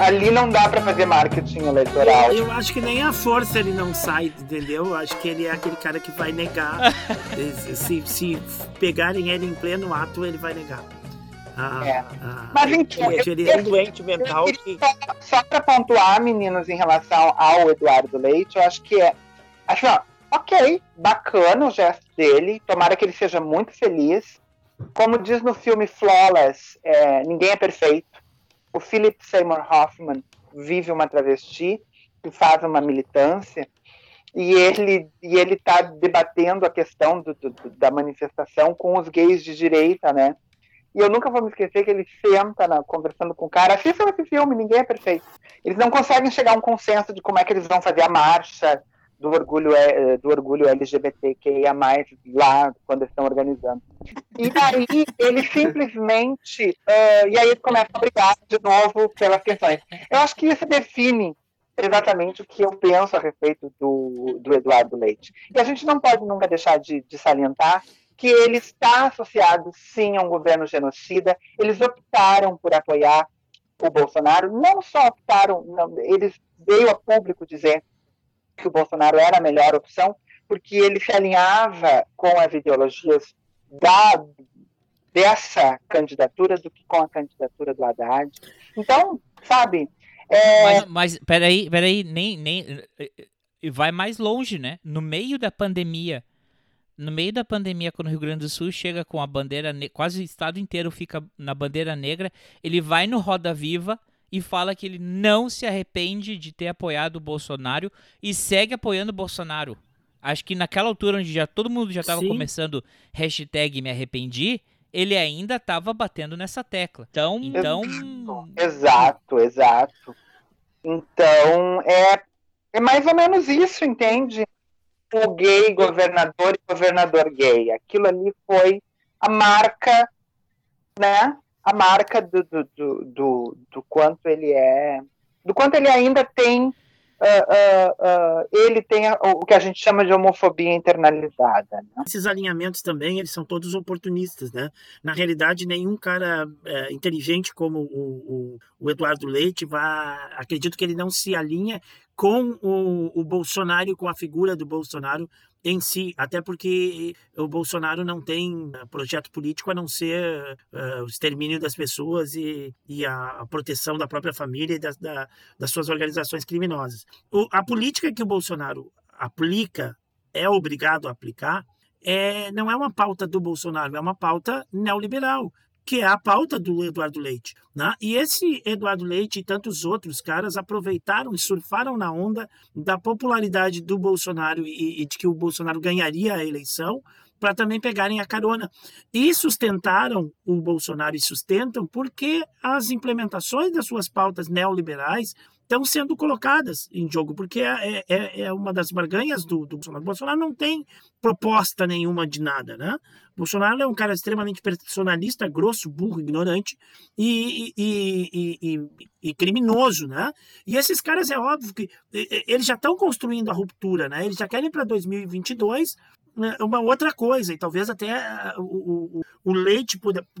ali não dá para fazer marketing eleitoral. Eu, eu acho que nem a força ele não sai, entendeu? Eu acho que ele é aquele cara que vai negar. se, se pegarem ele em pleno ato, ele vai negar. Ah, É. ah, Mas então, que ele é um doente mental que. Só, só para pontuar, meninos, em relação ao Eduardo Leite, eu acho que é. Acho, ó, ok, bacana o gesto dele. Tomara que ele seja muito feliz. Como diz no filme Flawless, é, ninguém é perfeito. O Philip Seymour Hoffman vive uma travesti que faz uma militância e ele e ele está debatendo a questão do- do- da manifestação com os gays de direita, né? E eu nunca vou me esquecer que ele senta na- conversando com o cara, assistam esse filme, ninguém é perfeito. Eles não conseguem chegar a um consenso de como é que eles vão fazer a marcha do orgulho, eh, do orgulho LGBTQIA+, lá, quando estão organizando. E daí, ele simplesmente, ah, e aí eles começam a brigar de novo pelas questões. Eu acho que isso define exatamente o que eu penso a respeito do, do Eduardo Leite. E a gente não pode nunca deixar de, de salientar que ele está associado, sim, a um governo genocida. Eles optaram por apoiar o Bolsonaro, não só optaram, não, eles veio a público dizer que o Bolsonaro era a melhor opção, porque ele se alinhava com as ideologias da, dessa candidatura do que com a candidatura do Haddad. Então, sabe, é, Mas, mas peraí, peraí, nem, nem. e Vai mais longe, né? No meio da pandemia. No meio da pandemia, quando o Rio Grande do Sul chega com a bandeira, quase o estado inteiro fica na bandeira negra, ele vai no Roda Viva e fala que ele não se arrepende de ter apoiado o Bolsonaro e segue apoiando o Bolsonaro. Acho que naquela altura onde já todo mundo já estava começando hashtag me arrependi, ele ainda estava batendo nessa tecla. Então, então Exato, exato. Então, é, é mais ou menos isso, entende? O gay governador e governador gay. Aquilo ali foi a marca, né? A marca do, do, do, do, quanto ele é. Do quanto ele ainda tem. ah, ah, ah, ele tem o que a gente chama de homofobia internalizada. Né? Esses alinhamentos também, eles são todos oportunistas, né? Na realidade, nenhum cara é, inteligente como o, o, Eduardo Leite vai, acredito que ele não se alinha com o, o Bolsonaro, com a figura do Bolsonaro em si, até porque o Bolsonaro não tem eh, projeto político a não ser eh, o extermínio das pessoas e, e a, a proteção da própria família e das, da- das suas organizações criminosas. O- a política que o Bolsonaro aplica é obrigado a aplicar, é, não é uma pauta do Bolsonaro, é uma pauta neoliberal, que é a pauta do Eduardo Leite. Né? E esse Eduardo Leite e tantos outros caras aproveitaram e surfaram na onda da popularidade do Bolsonaro e, e de que o Bolsonaro ganharia a eleição para também pegarem a carona. E sustentaram o Bolsonaro e sustentam porque as implementações das suas pautas neoliberais estão sendo colocadas em jogo, porque é, é, é uma das barganhas do, do Bolsonaro. O Bolsonaro não tem proposta nenhuma de nada, né? Bolsonaro é um cara extremamente personalista, grosso, burro, ignorante e, e, e, e- criminoso, né? E esses caras, é óbvio que eles já estão construindo a ruptura, né? Eles já querem para 2022 né, uma outra coisa, e talvez até ah, o, o, o Leite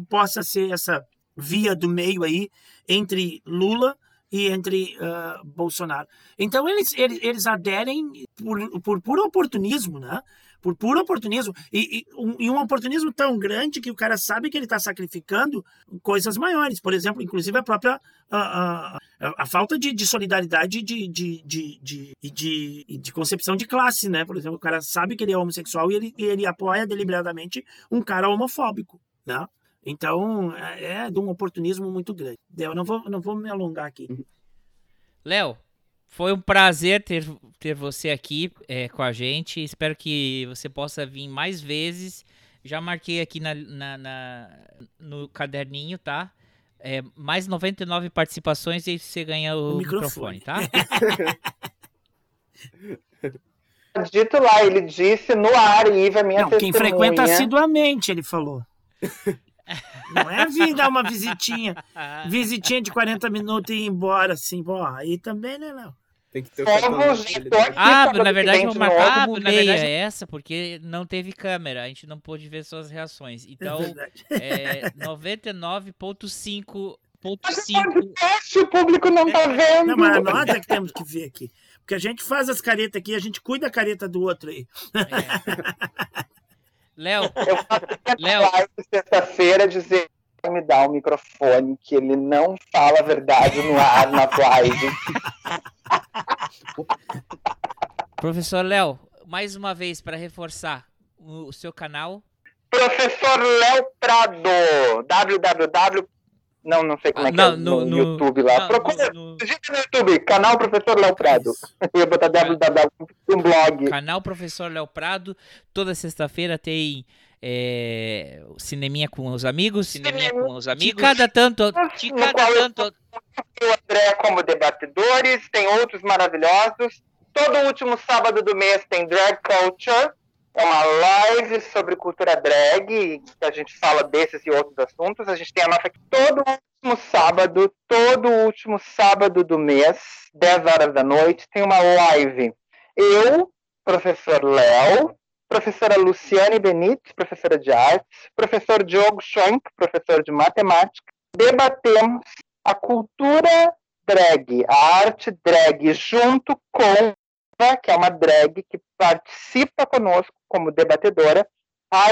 possa ser essa via do meio aí entre Lula e entre ah, Bolsonaro. Então eles, eles, eles aderem por, por puro oportunismo, né? Por puro oportunismo. E, e um, e um oportunismo tão grande que o cara sabe que ele está sacrificando coisas maiores. Por exemplo, inclusive a própria a, a, a- falta de, de solidariedade de, de, de, de, de, concepção de classe, né? Por exemplo, o cara sabe que ele é homossexual e ele, ele apoia deliberadamente um cara homofóbico, né? Então, é é de um oportunismo muito grande. Eu não vou, não vou me alongar aqui. Léo, foi um prazer ter, ter você aqui é, com a gente. Espero que você possa vir mais vezes. Já marquei aqui na, na- na- no caderninho, tá? É, mais 99 participações e você ganha o, O microfone. microfone. tá? Dito lá, ele disse no ar, Iva, minha Não, quem testemunha. frequenta assiduamente, ele falou. Não é vir dar uma visitinha, visitinha de 40 minutos e ir embora, assim, pô, aí também, né, Léo? Tem que ter o cartão Ah, na verdade vou marcar como na meia verdade- essa, porque não teve câmera, a gente não pôde ver suas reações. Então, verdade. é 99.5 Mas é podcast, o público não tá vendo. Não, mas nós é que temos que ver aqui. Porque a gente faz as caretas aqui, a gente cuida da careta do outro aí. Léo, Eu faço Léo. live sexta-feira dizer me dá o microfone, que ele não fala a verdade no ar na live. professor Léo, mais uma vez para reforçar o, seu canal. Professor Léo Prado, www. Não, não sei como Ah, é que não, é no- no, no- YouTube lá. não, Procura, no- digita no YouTube, canal Professor Léo Prado. Eu ia botar www, um blog. Canal Professor Léo Prado. Toda sexta-feira tem é, cineminha com os amigos. Cineminha com os De amigos. cada tanto. De cada eu tanto. o André como debatedores, tem outros maravilhosos. Todo último sábado do mês tem Drag Culture, é uma live sobre cultura drag, que a gente fala desses e outros assuntos. A gente tem a nossa aqui todo último sábado, todo último sábado do mês, 10 horas da noite, tem uma live. Eu, professor Léo, professora Luciane Benítez, professora de artes, professor Diogo Schoenk, professor de matemática, debatemos a cultura drag, a arte drag, junto com a que é uma drag que participa conosco como debatedora,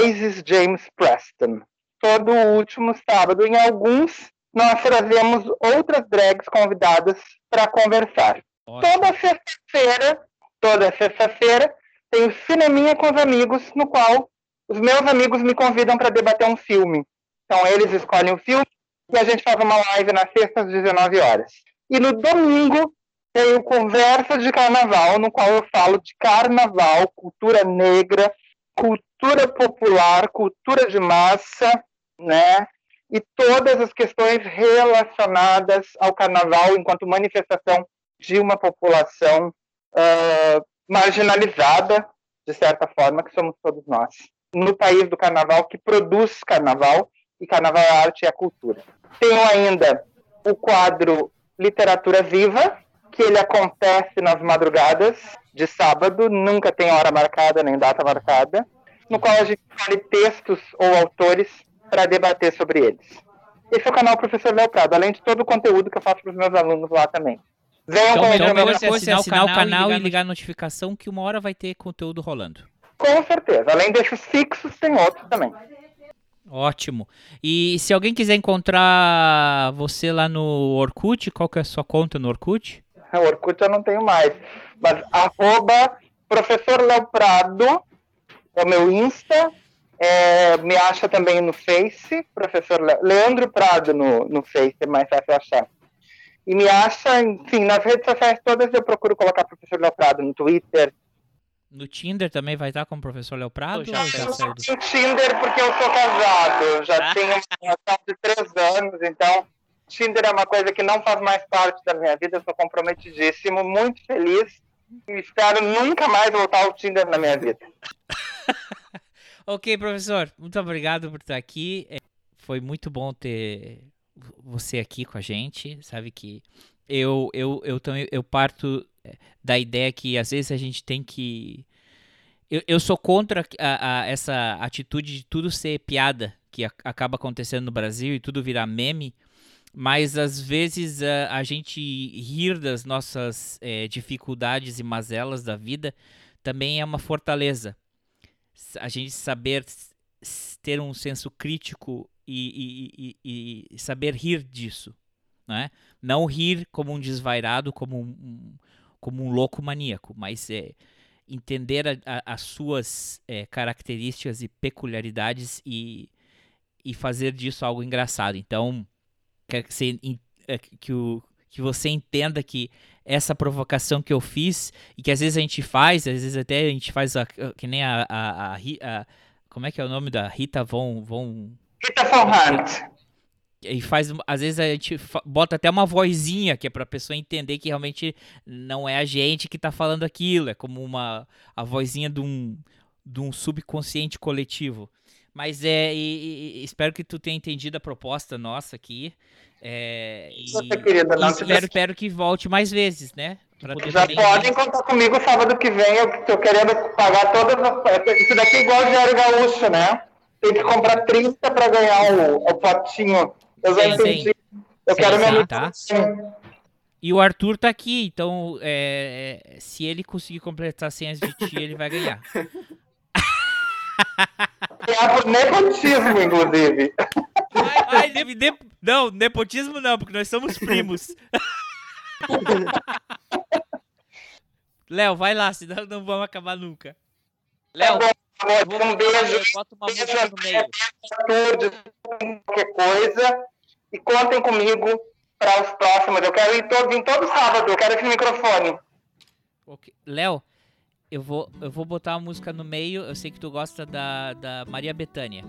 Isis James Preston. todo o último sábado. Em alguns, nós trazemos outras drags convidadas para conversar. Toda sexta-feira, toda sexta-feira, tem o Cineminha com os amigos, no qual os meus amigos me convidam para debater um filme. Então, eles escolhem o filme e a gente faz uma live na sexta às 19 horas. E no domingo tem o Conversa de Carnaval, no qual eu falo de carnaval, cultura negra, cultura popular, cultura de massa, né? E todas as questões relacionadas ao carnaval enquanto manifestação de uma população uh, marginalizada, de certa forma, que somos todos nós. No país do carnaval, que produz carnaval, e carnaval é arte e é cultura. Tenho ainda o quadro Literatura Viva, que ele acontece nas madrugadas de sábado, nunca tem hora marcada nem data marcada, no qual a gente escolhe textos ou autores para debater sobre eles. Esse é o canal Professor Léo Prado, além de todo o conteúdo que eu faço para os meus alunos lá também. Venham Então, melhor é canal. assinar, assinar o canal e ligar a notificação que uma hora vai ter conteúdo rolando. Com certeza. Além desses fixos, tem outros também. Ótimo. E se alguém quiser encontrar você lá no Orkut, qual que é a sua conta no Orkut? O Orkut eu não tenho mais. Mas arroba professor Léo Prado é o meu Insta. É, me acha também no Face, professor Le- Leandro Prado no, no Face, é mais fácil achar. E me acha, enfim, nas redes sociais todas eu procuro colocar professor Léo Prado no Twitter. No Tinder também vai estar com o professor Léo Prado? ou já Eu do- no Tinder porque eu sou casado, eu já tenho uma relação de três anos, então Tinder é uma coisa que não faz mais parte da minha vida, eu sou comprometidíssimo, muito feliz e espero nunca mais voltar ao Tinder na minha vida. Ok, professor, muito obrigado por estar aqui. É, Foi muito bom ter você aqui com a gente. Sabe que eu, eu, eu, também, eu parto é, da ideia que às vezes a gente tem que. Eu, eu sou contra a- a- essa atitude de tudo ser piada que a- acaba acontecendo no Brasil e tudo virar meme. Mas às vezes a, a gente rir das nossas eh, dificuldades e mazelas da vida também é uma fortaleza a gente saber ter um senso crítico e, e- e- saber rir disso, né? Não rir como um desvairado, como um, como um louco maníaco, mas é, entender a- a- as suas é, características e peculiaridades e, e fazer disso algo engraçado. Então, quero que você, é, que, o, que você entenda que essa provocação que eu fiz e que às vezes a gente faz, às vezes até a gente faz a- que nem a, a, a a- como é que é o nome da Rita Von Von E faz às vezes a gente bota até uma vozinha que é para pessoa entender que realmente não é a gente que tá falando aquilo, é como uma a vozinha de um de um subconsciente coletivo. Mas é e- e- espero que tu tenha entendido a proposta nossa aqui. É, e, querida, não espero, espero que volte mais vezes, né? Pra Já podem contar comigo sábado que vem, eu tô querendo pagar todas as... Isso daqui é igual o Diário Gaúcho, né? Tem que comprar 30 para ganhar o, o potinho. Eu já entendi. Eu Sim, quero sim, meu tá? E o Arthur tá aqui, então é, é, se ele conseguir completar 100 antes de ti, ele vai ganhar. Por nepotismo, inclusive. Ai, ne- ne- não, nepotismo não, porque nós somos primos. Léo, vai lá, senão não vamos acabar nunca. Léo, um beijo. bota uma música no meio. Arthur, qualquer coisa. E contem comigo para os próximos. Eu quero ir todo, vir todo sábado, eu quero esse microfone. Ok. Léo, eu vou, eu vou botar uma música no meio. Eu sei que tu gosta da, da Maria Bethânia.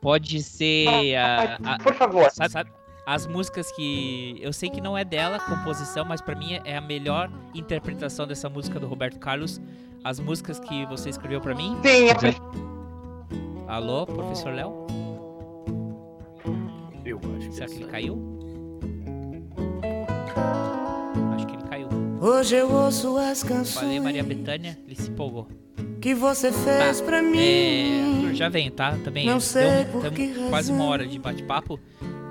Pode ser a, a- Por favor. sabe- sabe, as músicas que eu sei que não é dela, composição, mas pra mim é a melhor interpretação dessa música do Roberto Carlos. As músicas que você escreveu pra mim? Sim, Alô, professor Léo? Eu acho Será que ele caiu? Acho que ele caiu. Hoje eu ouço as Falei canções Maria Bethânia, ele se empolgou. que você fez pra É, mim. Arthur, já vem, tá? Também Não deu- sei por tamo que quase uma hora de bate-papo.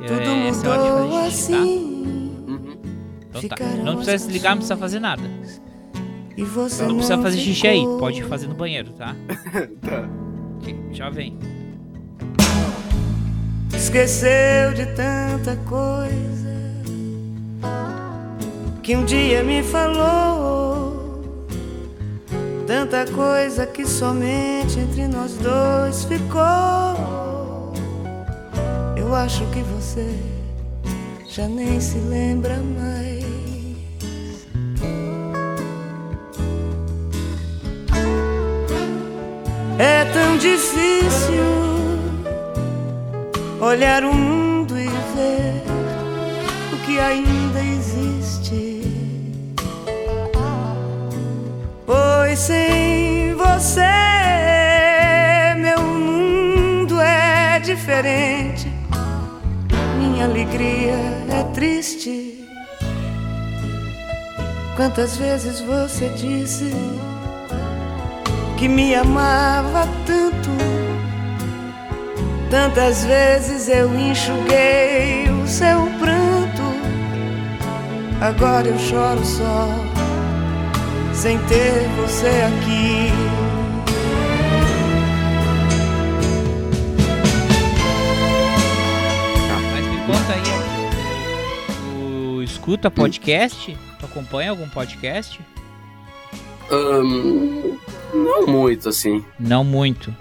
Tudo É, essa é a hora de mudou fazer tá? assim. Então tá. Não precisa desligar, não precisa fazer nada. E você Não precisa não fazer xixi aí, ficou. pode fazer no banheiro, tá? tá. Já vem. esqueceu de tanta coisa que um dia me falou. Tanta coisa que somente entre nós dois ficou. Eu acho que você já nem se lembra mais. É tão difícil olhar o mundo e ver o que ainda existe. Pois sem você, meu mundo é diferente. Minha alegria é triste. Quantas vezes você disse que me amava tanto? Tantas vezes eu enxuguei o seu pranto. Agora eu choro só, sem ter você aqui. Mas me conta aí. Tu escuta podcast? Tu acompanha algum podcast? Ahn, não muito, assim. Não muito.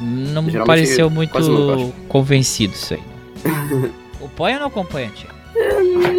Não me Geralmente, pareceu não muito convencido isso aí. acompanha ou não acompanha, tia?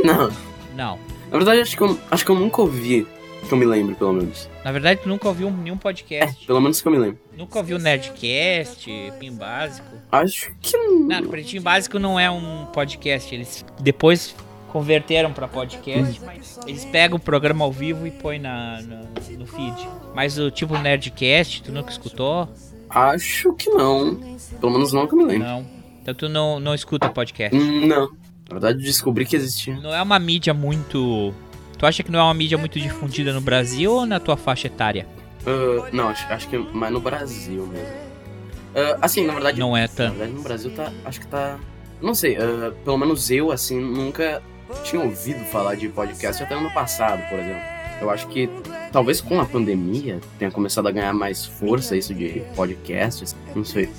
Não. Não. Na verdade, acho que eu, acho que eu nunca ouvi, que eu me lembro, pelo menos. Na verdade, tu nunca ouviu nenhum podcast. Pelo menos que eu me lembro. Nunca ouviu Nerdcast, Pretinho Básico. Acho que Não, Pretinho Básico não é um podcast. Eles depois converteram pra podcast, mas eles pegam o programa ao vivo e põem na, na- no feed. Mas o tipo Nerdcast, tu nunca escutou? Acho que não. Pelo menos não que eu me lembro. Não. Então tu não, não escuta podcast. Hum, Não. Na verdade, eu descobri que existia. Não é uma mídia muito. Tu acha que não é uma mídia muito difundida no Brasil ou na tua faixa etária? Ah, não, acho, acho que é mais no Brasil mesmo. Ah, assim, na verdade. Não é Na tanto. verdade, no Brasil tá. Acho que tá. Não sei, ah, pelo menos eu, assim, nunca tinha ouvido falar de podcast até ano passado, por exemplo. Eu acho que talvez com a pandemia tenha começado a ganhar mais força isso de podcasts, não sei.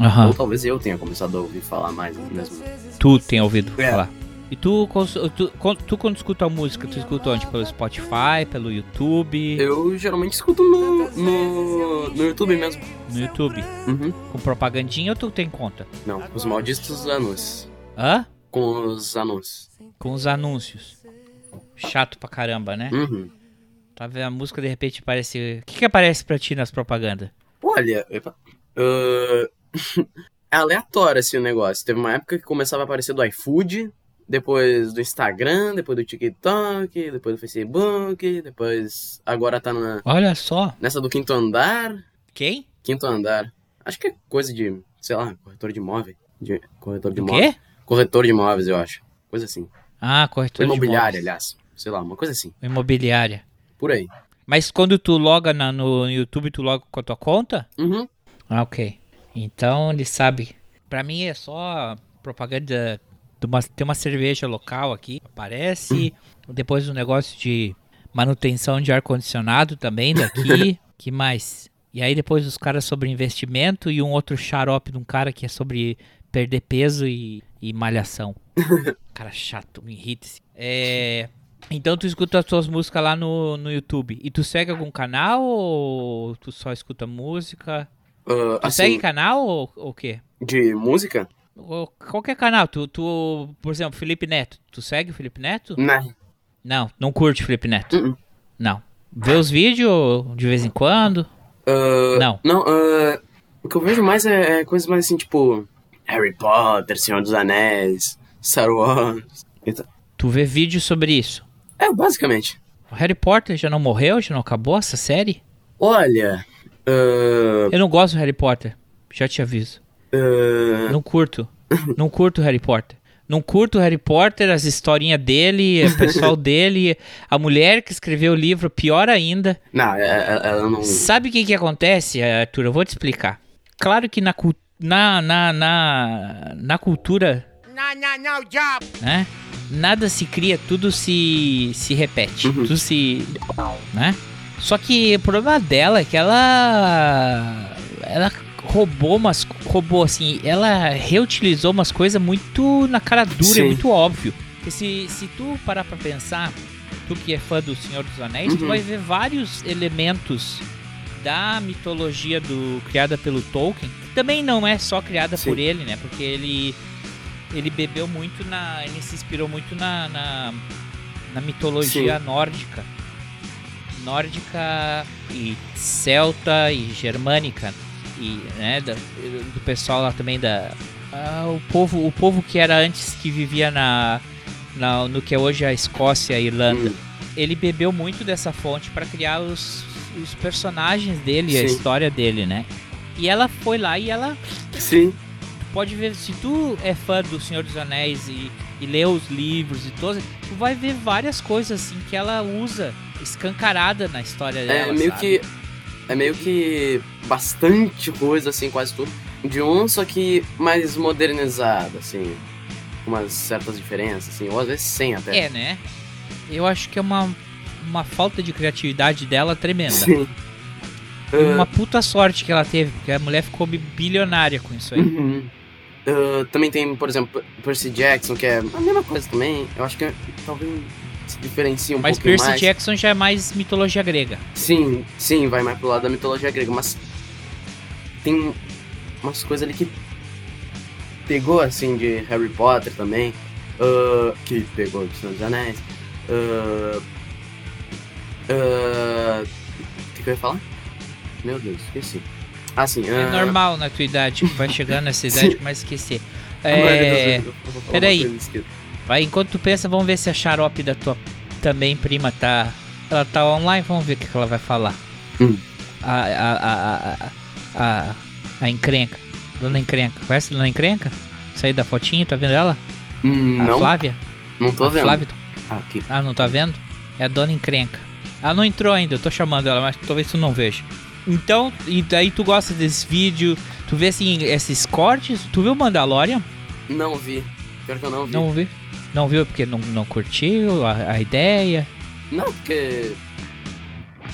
Aham. Ou talvez eu tenha começado a ouvir falar mais mesmo. Tu tem ouvido É. falar. E tu, tu, tu quando escuta a música, tu escuta onde? Pelo Spotify, pelo YouTube? Eu geralmente escuto no, no, no YouTube mesmo. No YouTube? Uhum. Com propagandinha ou tu tem conta? Não, os malditos anúncios. Hã? Com os anúncios. Com os anúncios. Chato pra caramba, né? Uhum. Tá vendo a música de repente parece. O que, que aparece pra ti nas propagandas? Olha, ah, é aleatório assim o negócio. Teve uma época que começava a aparecer do iFood, depois do Instagram, depois do TikTok, depois do Facebook, depois. Agora tá na, Olha só. nessa do quinto andar. Quem? Quinto andar. Acho que é coisa de, sei lá, corretor de imóvel. De, corretor de imóvel. quê? Corretor de imóveis, eu acho. Coisa assim. Ah, corretor de Imobiliária, aliás. Sei lá, uma coisa assim. Imobiliária. Por aí. Mas quando tu loga na- no YouTube, tu loga com a tua conta? Uhum. Ah, ok. Então ele sabe. Pra mim é só propaganda de uma, tem uma cerveja local aqui, aparece. Depois um negócio de manutenção de ar-condicionado também daqui. que mais? E aí depois os caras sobre investimento e um outro xarope de um cara que é sobre perder peso e, e malhação. cara chato, me irrita. É... Então tu escuta as tuas músicas lá no, no YouTube. E tu segue algum canal ou tu só escuta música? Ah, Tu assim, segue canal ou o quê? De música? Qualquer canal. Tu, tu, por exemplo, Felipe Neto. Tu segue o Felipe Neto? Né. Não, não curte Felipe Neto. Uh-uh. Não. Vê os vídeos de vez em quando? Ah, Não. Não, ah, o que eu vejo mais é, é coisas mais assim, tipo Harry Potter, Senhor dos Anéis, Star Wars. Tu vê vídeo sobre isso? É, basicamente. O Harry Potter já não morreu? Já não acabou essa série? Olha, ah, Eu não gosto do Harry Potter. Já te aviso. ah, Não curto. Não curto Harry Potter. Não curto Harry Potter, as historinhas dele, o pessoal dele, a mulher que escreveu o livro, pior ainda. não, é- é- ela não. Sabe o que que acontece, Arthur? Eu vou te explicar. Claro que na, na, na, na cultura, né? Nada se cria, tudo se, se repete. Tudo se... Né? Só que o problema dela é que ela... Ela roubou umas. roubou assim, ela reutilizou umas coisas muito na cara dura, Sim. é muito óbvio. Porque se, se tu parar pra pensar, tu que é fã do Senhor dos Anéis, tu Uhum. vai ver vários elementos da mitologia do criada pelo Tolkien, que também não é só criada Sim. por ele, né? Porque ele ele bebeu muito na, ele se inspirou muito na na, na mitologia nórdica, nórdica e celta e germânica e né da- do pessoal lá também da ah, o povo o povo que era antes que vivia na, na no que é hoje a Escócia e a Irlanda Hum. ele bebeu muito dessa fonte para criar os, os personagens dele, a Sim. história dele, né? E ela foi lá e ela Sim. Pode ver, se tu é fã do Senhor dos Anéis e, e lê os livros e todos, tu vai ver várias coisas assim que ela usa escancarada na história dela. É meio sabe? que. É meio que bastante coisa, assim, quase tudo. De um, só que mais modernizado, assim. Com umas certas diferenças, assim, ou às vezes sem até. É, né? Eu acho que é uma, uma falta de criatividade dela tremenda. Sim. E Uma puta sorte que ela teve, porque a mulher ficou bi- bilionária com isso aí. Uhum. Ah, também tem, por exemplo, Percy Jackson, que é a mesma coisa também. Eu acho que é- talvez se diferencia um Mas pouquinho Percy mais. Jackson já é mais mitologia grega. Sim, sim, vai mais pro lado da mitologia grega, mas tem umas coisas ali que pegou, assim, de Harry Potter também, ah, que pegou de Senhor dos Anéis. ah, O que, que eu ia falar? Meu Deus, esqueci. Ah, sim. É ah, normal na tua idade, vai chegando nessa idade, começa a esquecer. É... Peraí, vai, enquanto tu pensa, vamos ver se a xarope da tua também prima tá... Ela tá online, vamos ver o que que ela vai falar. Hum. A, a, a, a, a, a, encrenca. Dona Encrenca. Conhece a Dona Encrenca? Isso aí da fotinha, tá vendo ela? Hum, a não, Flávia? não tô a vendo. Flávia, Ah. Ah, não tá vendo? É a Dona Encrenca. Ela não entrou ainda, eu tô chamando ela, mas talvez tu não veja. Então, e daí tu gosta desse vídeo, tu vê assim, esses cortes, tu viu o Mandalorian? Não vi. Pior que eu não vi. Não vi. Não viu porque não, não curtiu a, a ideia. Não, porque.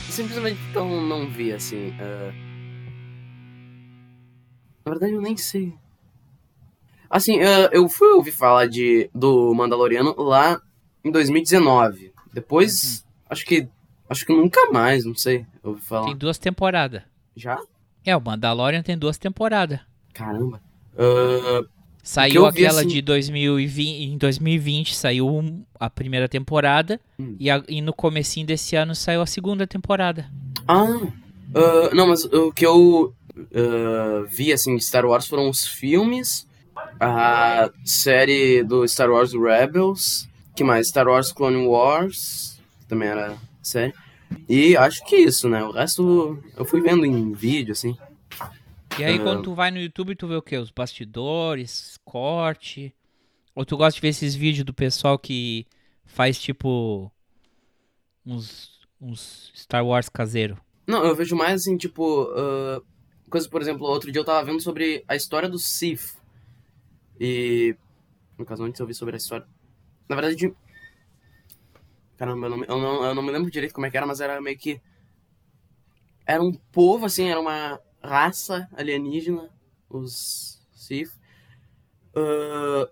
Simplesmente então não vi, assim. ah. Na verdade, eu nem sei. Assim, ah, eu fui ouvir falar de, do Mandaloriano lá em 2019. Depois, acho que. Acho que nunca mais, não sei. Ouvi falar. Tem duas temporadas. Já? É, o Mandalorian tem duas temporadas. Caramba. Que Saiu eu vi, aquela assim- de 2020, em 2020 saiu a primeira temporada Hum. e, a- e no comecinho desse ano saiu a segunda temporada. Ah, ah, não, mas o que eu ah, vi, assim, de Star Wars foram os filmes, a série do Star Wars Rebels, que mais? Star Wars Clone Wars, também era série. E acho que isso, né? O resto eu fui vendo em vídeo, assim. E aí Ah. quando tu vai no YouTube tu vê o quê? Os bastidores, corte. Ou tu gosta de ver esses vídeos do pessoal que faz tipo uns, uns Star Wars caseiro? Não, eu vejo mais assim, tipo, ah, coisa, por exemplo, outro dia eu tava vendo sobre a história do Sith. E. No caso, antes eu vi sobre a história. Na verdade, de... Caramba, eu não, me- eu, não, eu não me lembro direito como é que era, mas era meio que. Era um povo, assim, era uma raça alienígena, os Sith. ah,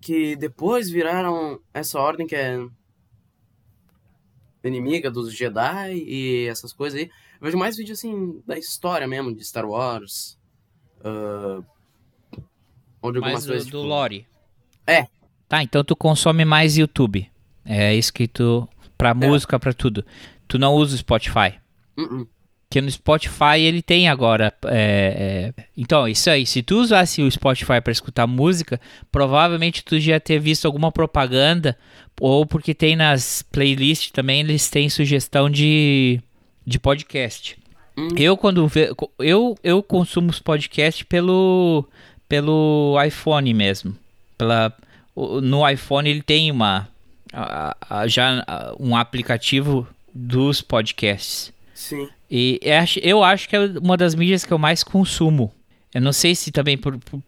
que depois viraram essa ordem que é inimiga dos Jedi e essas coisas aí. Eu vejo mais vídeo assim da história mesmo, de Star Wars. ou de algumas Mais do, coisas. do tipo- lore. É. Tá, então tu consome mais YouTube. É isso que tu. Pra música, pra tudo. Tu não usa o Spotify. Uh-uh. Porque no Spotify ele tem agora. é, é, Então, isso aí. Se tu usasse o Spotify pra escutar música, provavelmente tu já ter visto alguma propaganda. Ou porque tem nas playlists também, eles têm sugestão de, de podcast. Eu, quando. ve- Eu, eu consumo os podcasts pelo, pelo iPhone mesmo. Pela, no iPhone ele tem uma. Já um aplicativo dos podcasts. Sim. E eu acho, que é uma das mídias que eu mais consumo. Eu não sei se também por, por-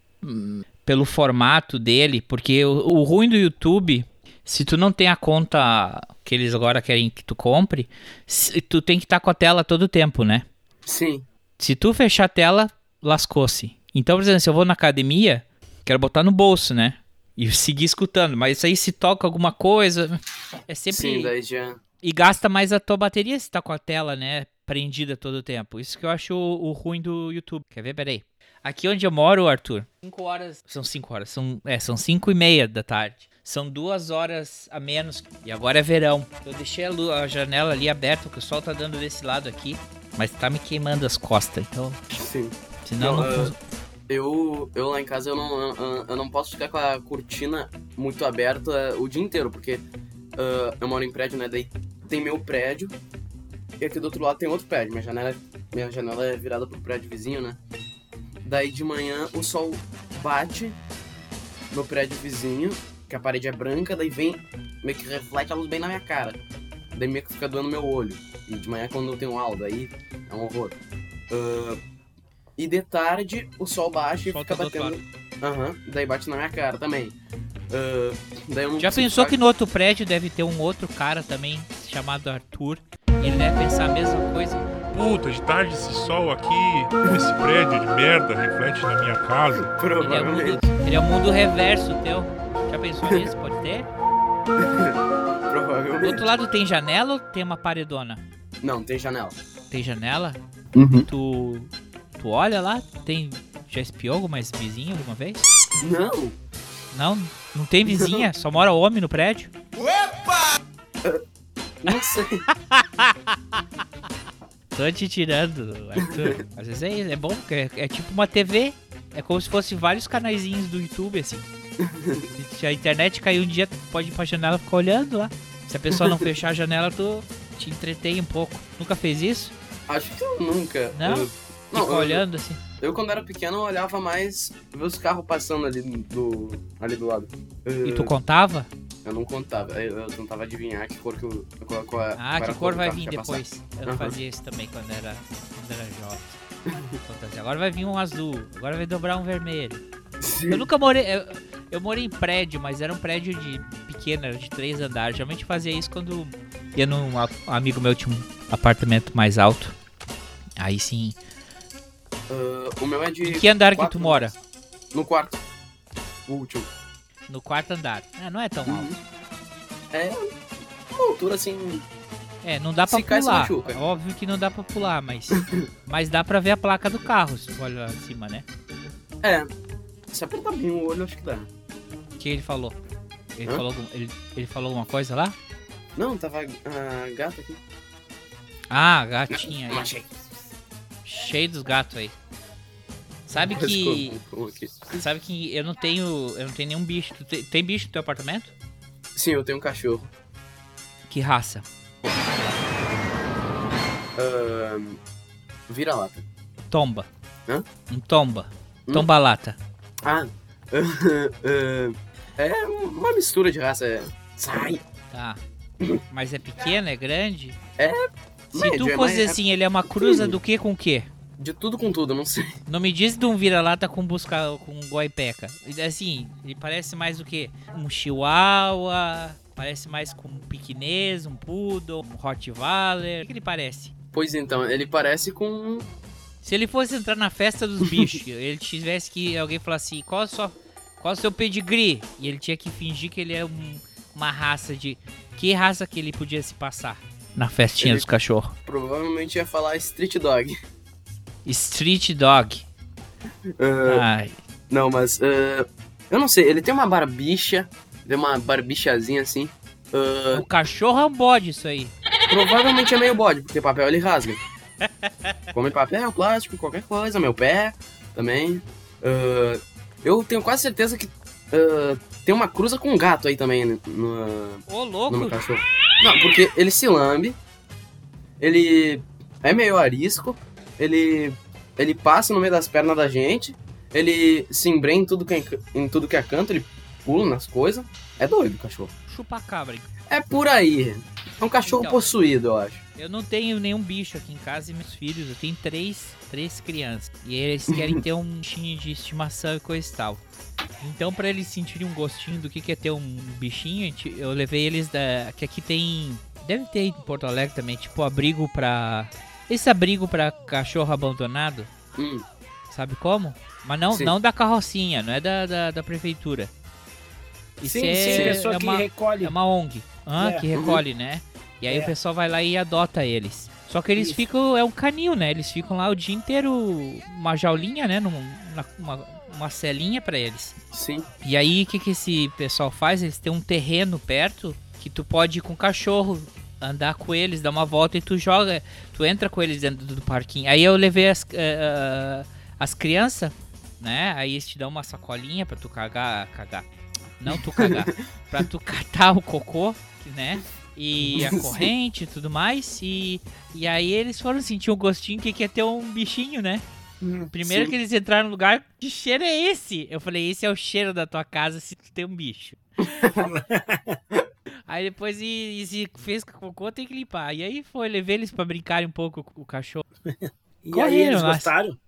pelo formato dele, porque o, o ruim do YouTube, se tu não tem a conta que eles agora querem que tu compre, se- tu tem que estar com a tela todo o tempo, né? Sim. Se tu fechar a tela, lascou-se. Então, por exemplo, se eu vou na academia, quero botar no bolso, né? E seguir escutando. Mas aí se toca alguma coisa, é sempre. Sim, daí já. E gasta mais a tua bateria se tá com a tela, né? Prendida todo o tempo. Isso que eu acho o, o ruim do YouTube. Quer ver? Peraí. Aqui onde eu moro, Arthur. 5 horas. São 5 horas. São, é, são 5 e meia da tarde. São duas horas a menos. E agora é verão. Eu deixei a, lu- a janela ali aberta, porque o sol tá dando desse lado aqui. Mas tá me queimando as costas. Então. Sim. Senão Não, não. Eu, eu lá em casa eu não, eu, eu não posso ficar com a cortina muito aberta o dia inteiro, porque ah, eu moro em prédio, né? Daí tem meu prédio e aqui do outro lado tem outro prédio. Minha janela, minha janela é virada pro prédio vizinho, né? Daí de manhã o sol bate no prédio vizinho, que a parede é branca, daí vem, meio que reflete a luz bem na minha cara. Daí meio que fica doendo meu olho. E de manhã quando eu tenho aula, daí é um horror. Ah, e de tarde o sol baixa e sol fica tá do batendo. Aham, daí bate na minha cara também. Daí eu não Já pensou que no outro prédio deve ter um outro cara também, chamado Arthur? Ele deve pensar a mesma coisa. Puta, de tarde esse sol aqui, esse prédio de merda reflete na minha casa. Ele é, o Provavelmente. mundo, ele é o mundo reverso teu. Já pensou nisso? Pode ter? Do Provavelmente. outro lado tem janela ou tem uma paredona? Não, tem janela. Tem janela? Uhum. Tu. Tu olha lá? Tem. Já espiou alguma vizinha alguma vez? Não! Não? Não tem vizinha? Só mora homem no prédio? Não sei. Tô te tirando, Arthur. Às vezes é, é bom, porque é, é tipo uma TV. É como se fosse vários canaizinhos do YouTube, assim. Se a internet cair um dia, tu pode ir pra janela e ficar olhando lá. Se a pessoa não fechar a janela, tu te entretém um pouco. Nunca fez isso? Acho que eu nunca. Não? Eu, Fica eu- olhando assim. Eu, quando era pequeno, eu olhava mais ver os carros passando ali do, ali do lado. E tu contava? Eu não contava, eu, eu tentava adivinhar que cor que o. Qual, qual, Ah, qual que cor vai vir ia passar. depois. Eu não Aham. fazia isso também quando era, quando era jovem. Agora vai vir um azul, agora vai dobrar um vermelho. Eu nunca morei. Eu, eu morei em prédio, mas era um prédio de pequeno, era de três andares. Geralmente fazia isso quando ia num um amigo meu tinha um apartamento mais alto. Aí sim. Ah, o meu é de. Em que andar que tu mora? No quarto. O último. No quarto andar. Ah, não é tão alto. É uma altura assim. É, não dá pra pular. machuca. Óbvio que não dá pra pular, mas. mas dá pra ver a placa do carro, se tu olha lá em cima, né? É. Se apertar bem o olho, acho que dá. O que ele falou? Ele Hã? falou, ele, ele falou alguma coisa lá? Não, tava a gata aqui. Ah, gatinha Não aí. achei. Cheio dos gatos aí. Sabe que. Sabe que eu não tenho. Eu não tenho nenhum bicho. Tem, tem bicho no teu apartamento? Sim, eu tenho um cachorro. Que raça? Ahn, Vira-lata. Tomba. Hã? Um tomba. Hum? Tomba-lata. Ah. ahn, é uma mistura de raça. É... Sai! Tá. Mas é pequeno, é grande? É. Se médio, tu é fosse mais- dizer assim, ele é uma cruza do que com o que? De tudo com tudo, não sei. Não me diz de um vira-lata com busca com guaipeca. Assim, ele parece mais o quê? Um chihuahua, parece mais com um piquinês, um poodle, um rottweiler. O que ele parece? Pois então, ele parece com. Se ele fosse entrar na festa dos bichos, ele tivesse que alguém falar assim, qual sua, qual o seu pedigree? E ele tinha que fingir que ele é um- uma raça de que raça que ele podia se passar na festinha Ele- dos cachorros? Provavelmente ia falar street dog. Street dog. Ah, Ai, Não, mas. ah, eu não sei, ele tem uma barbicha. Tem uma barbichazinha assim. ah, o cachorro é um bode isso aí. provavelmente é meio bode, porque papel ele rasga. Come papel, plástico, qualquer coisa, meu pé também. Ah, eu tenho quase certeza que ah, tem uma cruza com um gato aí também no, no, Ô, no louco. meu cachorro. Não, porque ele se lambe, ele é meio arisco, ele ele passa no meio das pernas da gente, ele se embrenha em tudo que é, em tudo que é canto, ele pula nas coisas. É doido o cachorro. Chupa cabra. É por aí. É um cachorro Então. possuído, eu acho. Eu não tenho nenhum bicho aqui em casa e meus filhos, eu tenho três, três crianças. E eles querem ter um bichinho de estimação e coisa e tal. Então, pra eles sentirem um gostinho do que que é ter um bichinho, eu levei eles da. Que aqui tem. Deve ter em Porto Alegre também, tipo abrigo pra Esse abrigo pra cachorro abandonado, Hum, sabe como? Mas não, Sim. não da carrocinha, não é da, da, da prefeitura. Isso Sim, é, sim, pessoa é que uma, recolhe. é uma ONG hã, É. que recolhe, né? E aí É. o pessoal vai lá e adota eles. Só que eles Isso. ficam, é um canil, né? Eles ficam lá o dia inteiro, uma jaulinha, né? Num, na- uma, uma celinha pra eles. sim. E aí, o que, que esse pessoal faz? Eles têm um terreno perto que tu pode ir com o cachorro, andar com eles, dar uma volta e tu joga, tu entra com eles dentro do parquinho. Aí eu levei as, ah, as crianças, né? Aí eles te dão uma sacolinha pra tu cagar, cagar. Não tu cagar, pra tu catar o cocô, né? E a corrente e tudo mais. E, e aí eles foram sentir um gostinho que quer ter um bichinho, né? Primeiro Sim. que eles entraram no lugar, que cheiro é esse? Eu falei, esse é o cheiro da tua casa se tu tem um bicho. aí depois, e, e se fez cocô, tem que limpar. E aí foi, levei eles pra brincarem um pouco com o cachorro. E aí Correram eles lá. gostaram?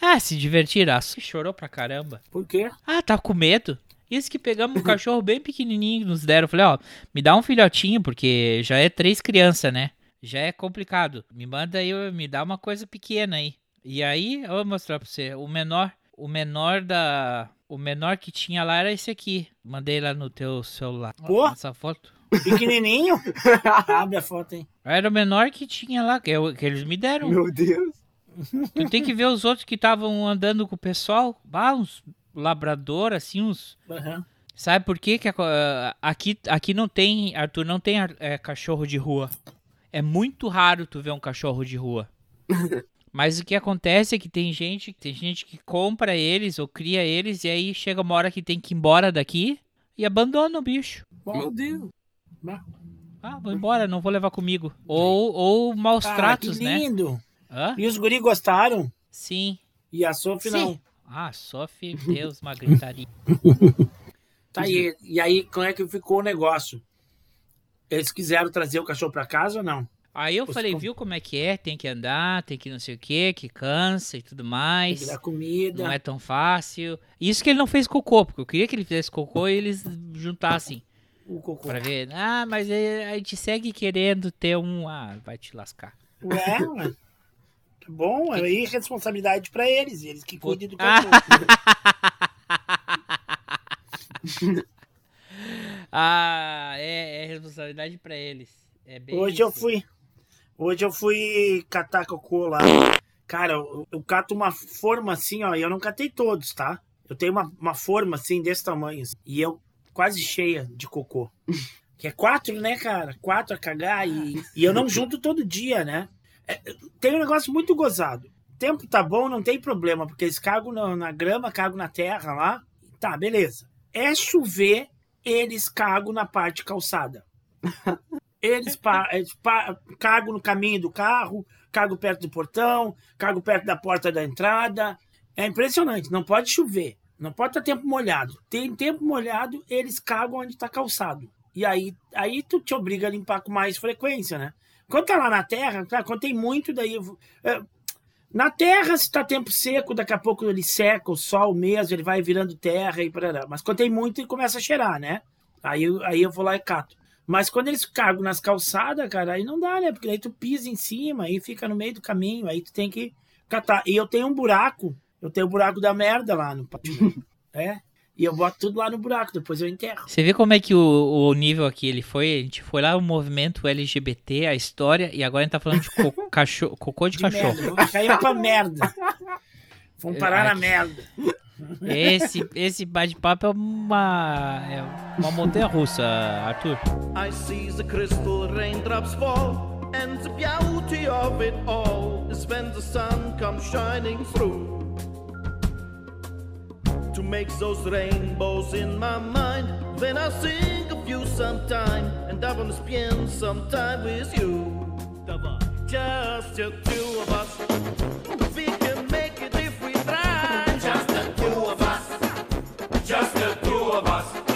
Ah, se divertiram. Ah, chorou pra caramba. Por quê? Ah, tá com medo? Isso que pegamos um cachorro bem pequenininho, nos deram. Eu falei, ó, me dá um filhotinho, porque já é três crianças, né? Já é complicado. Me manda aí, me dá uma coisa pequena aí. E aí, eu vou mostrar pra você. O menor, o menor da... O menor que tinha lá era esse aqui. Mandei lá no teu celular. Pô. Essa foto. Pequenininho? Abre a foto, hein? Era o menor que tinha lá, que, eu- que eles me deram. Meu Deus. Tu tem que ver os outros que estavam andando com o pessoal. Ah, uns labrador, assim, uns... Aham. Sabe por quê que ah, aqui, aqui não tem, Arthur, não tem é, cachorro de rua. É muito raro tu ver um cachorro de rua. Mas o que acontece é que tem gente, tem gente que compra eles ou cria eles e aí chega uma hora que tem que ir embora daqui e abandona o bicho. Meu Deus. Ah, vou embora, não vou levar comigo. Ou, ou maus Cara, tratos, que né? lindo. Hã? E os guri gostaram? Sim. E a Sophie Sim. não. Ah, Sophie, Deus, uma gritaria. Tá, e, e aí, como é que ficou o negócio? Eles quiseram trazer o cachorro pra casa ou não? Aí eu Os falei, com- viu como é que é? Tem que andar, tem que não sei o que, que cansa e tudo Tem mais. que dar comida. Não é tão fácil. Isso que ele não fez cocô, porque eu queria que ele fizesse cocô e eles juntassem. O cocô. Pra ver. Ah, mas é- a gente segue querendo ter um. Ah, vai te lascar. Ué, ué. Bom, aí responsabilidade pra eles. Eles que cuidem do cachorro. Ah, é, é responsabilidade pra eles. É bem Hoje eu isso. fui. Hoje eu fui catar cocô lá. Cara, eu, eu cato uma forma assim, ó. E eu não catei todos, tá? Eu tenho uma, uma forma assim, desse tamanho. assim, e eu quase cheia de cocô. Que é quatro, né, cara? Quatro a cagar. E, e eu não junto todo dia, né? É, tem um negócio muito gozado. O tempo tá bom, não tem problema, porque eles cagam na, na grama, cagam na terra lá. Tá, beleza. É chover, eles cagam na parte calçada. Eles, pa, eles pa- cagam no caminho do carro, cagam perto do portão, cagam perto da porta da entrada. É impressionante, não pode chover, não pode estar tempo molhado. Tem tempo molhado, eles cagam onde está calçado. E aí, aí tu te obriga a limpar com mais frequência, né? Quando tá lá na terra, tá, quando tem muito, daí. é, na terra, se tá tempo seco, daqui a pouco ele seca, o sol mesmo, ele vai virando terra e parará. Mas quando tem muito, ele começa a cheirar, né? Aí, eu- aí eu vou lá e cato. Mas quando eles cagam nas calçadas, cara, aí não dá, né? Porque aí tu pisa em cima, aí fica no meio do caminho, aí tu tem que catar. E eu tenho um buraco, eu tenho o buraco da merda lá no pátio. é? E eu boto tudo lá no buraco, depois eu enterro. Você vê como é que o, o nível aqui ele foi? A gente foi lá o movimento LGBT, a história, e agora a gente tá falando de co cachorro, cocô de, De cachorro. merda. Caímos pra merda. Vamos parar na Aqui. merda. Esse, esse bate-papo é uma, é uma montanha russa, Arthur. I see the crystal raindrops fall, and the beauty of it all is when the sun comes shining through. To make those rainbows in my mind, Then I think of you sometime, and I wanna spend some time with you. Just the two of us, we can make it if we try. Just the two of us, just the two of us.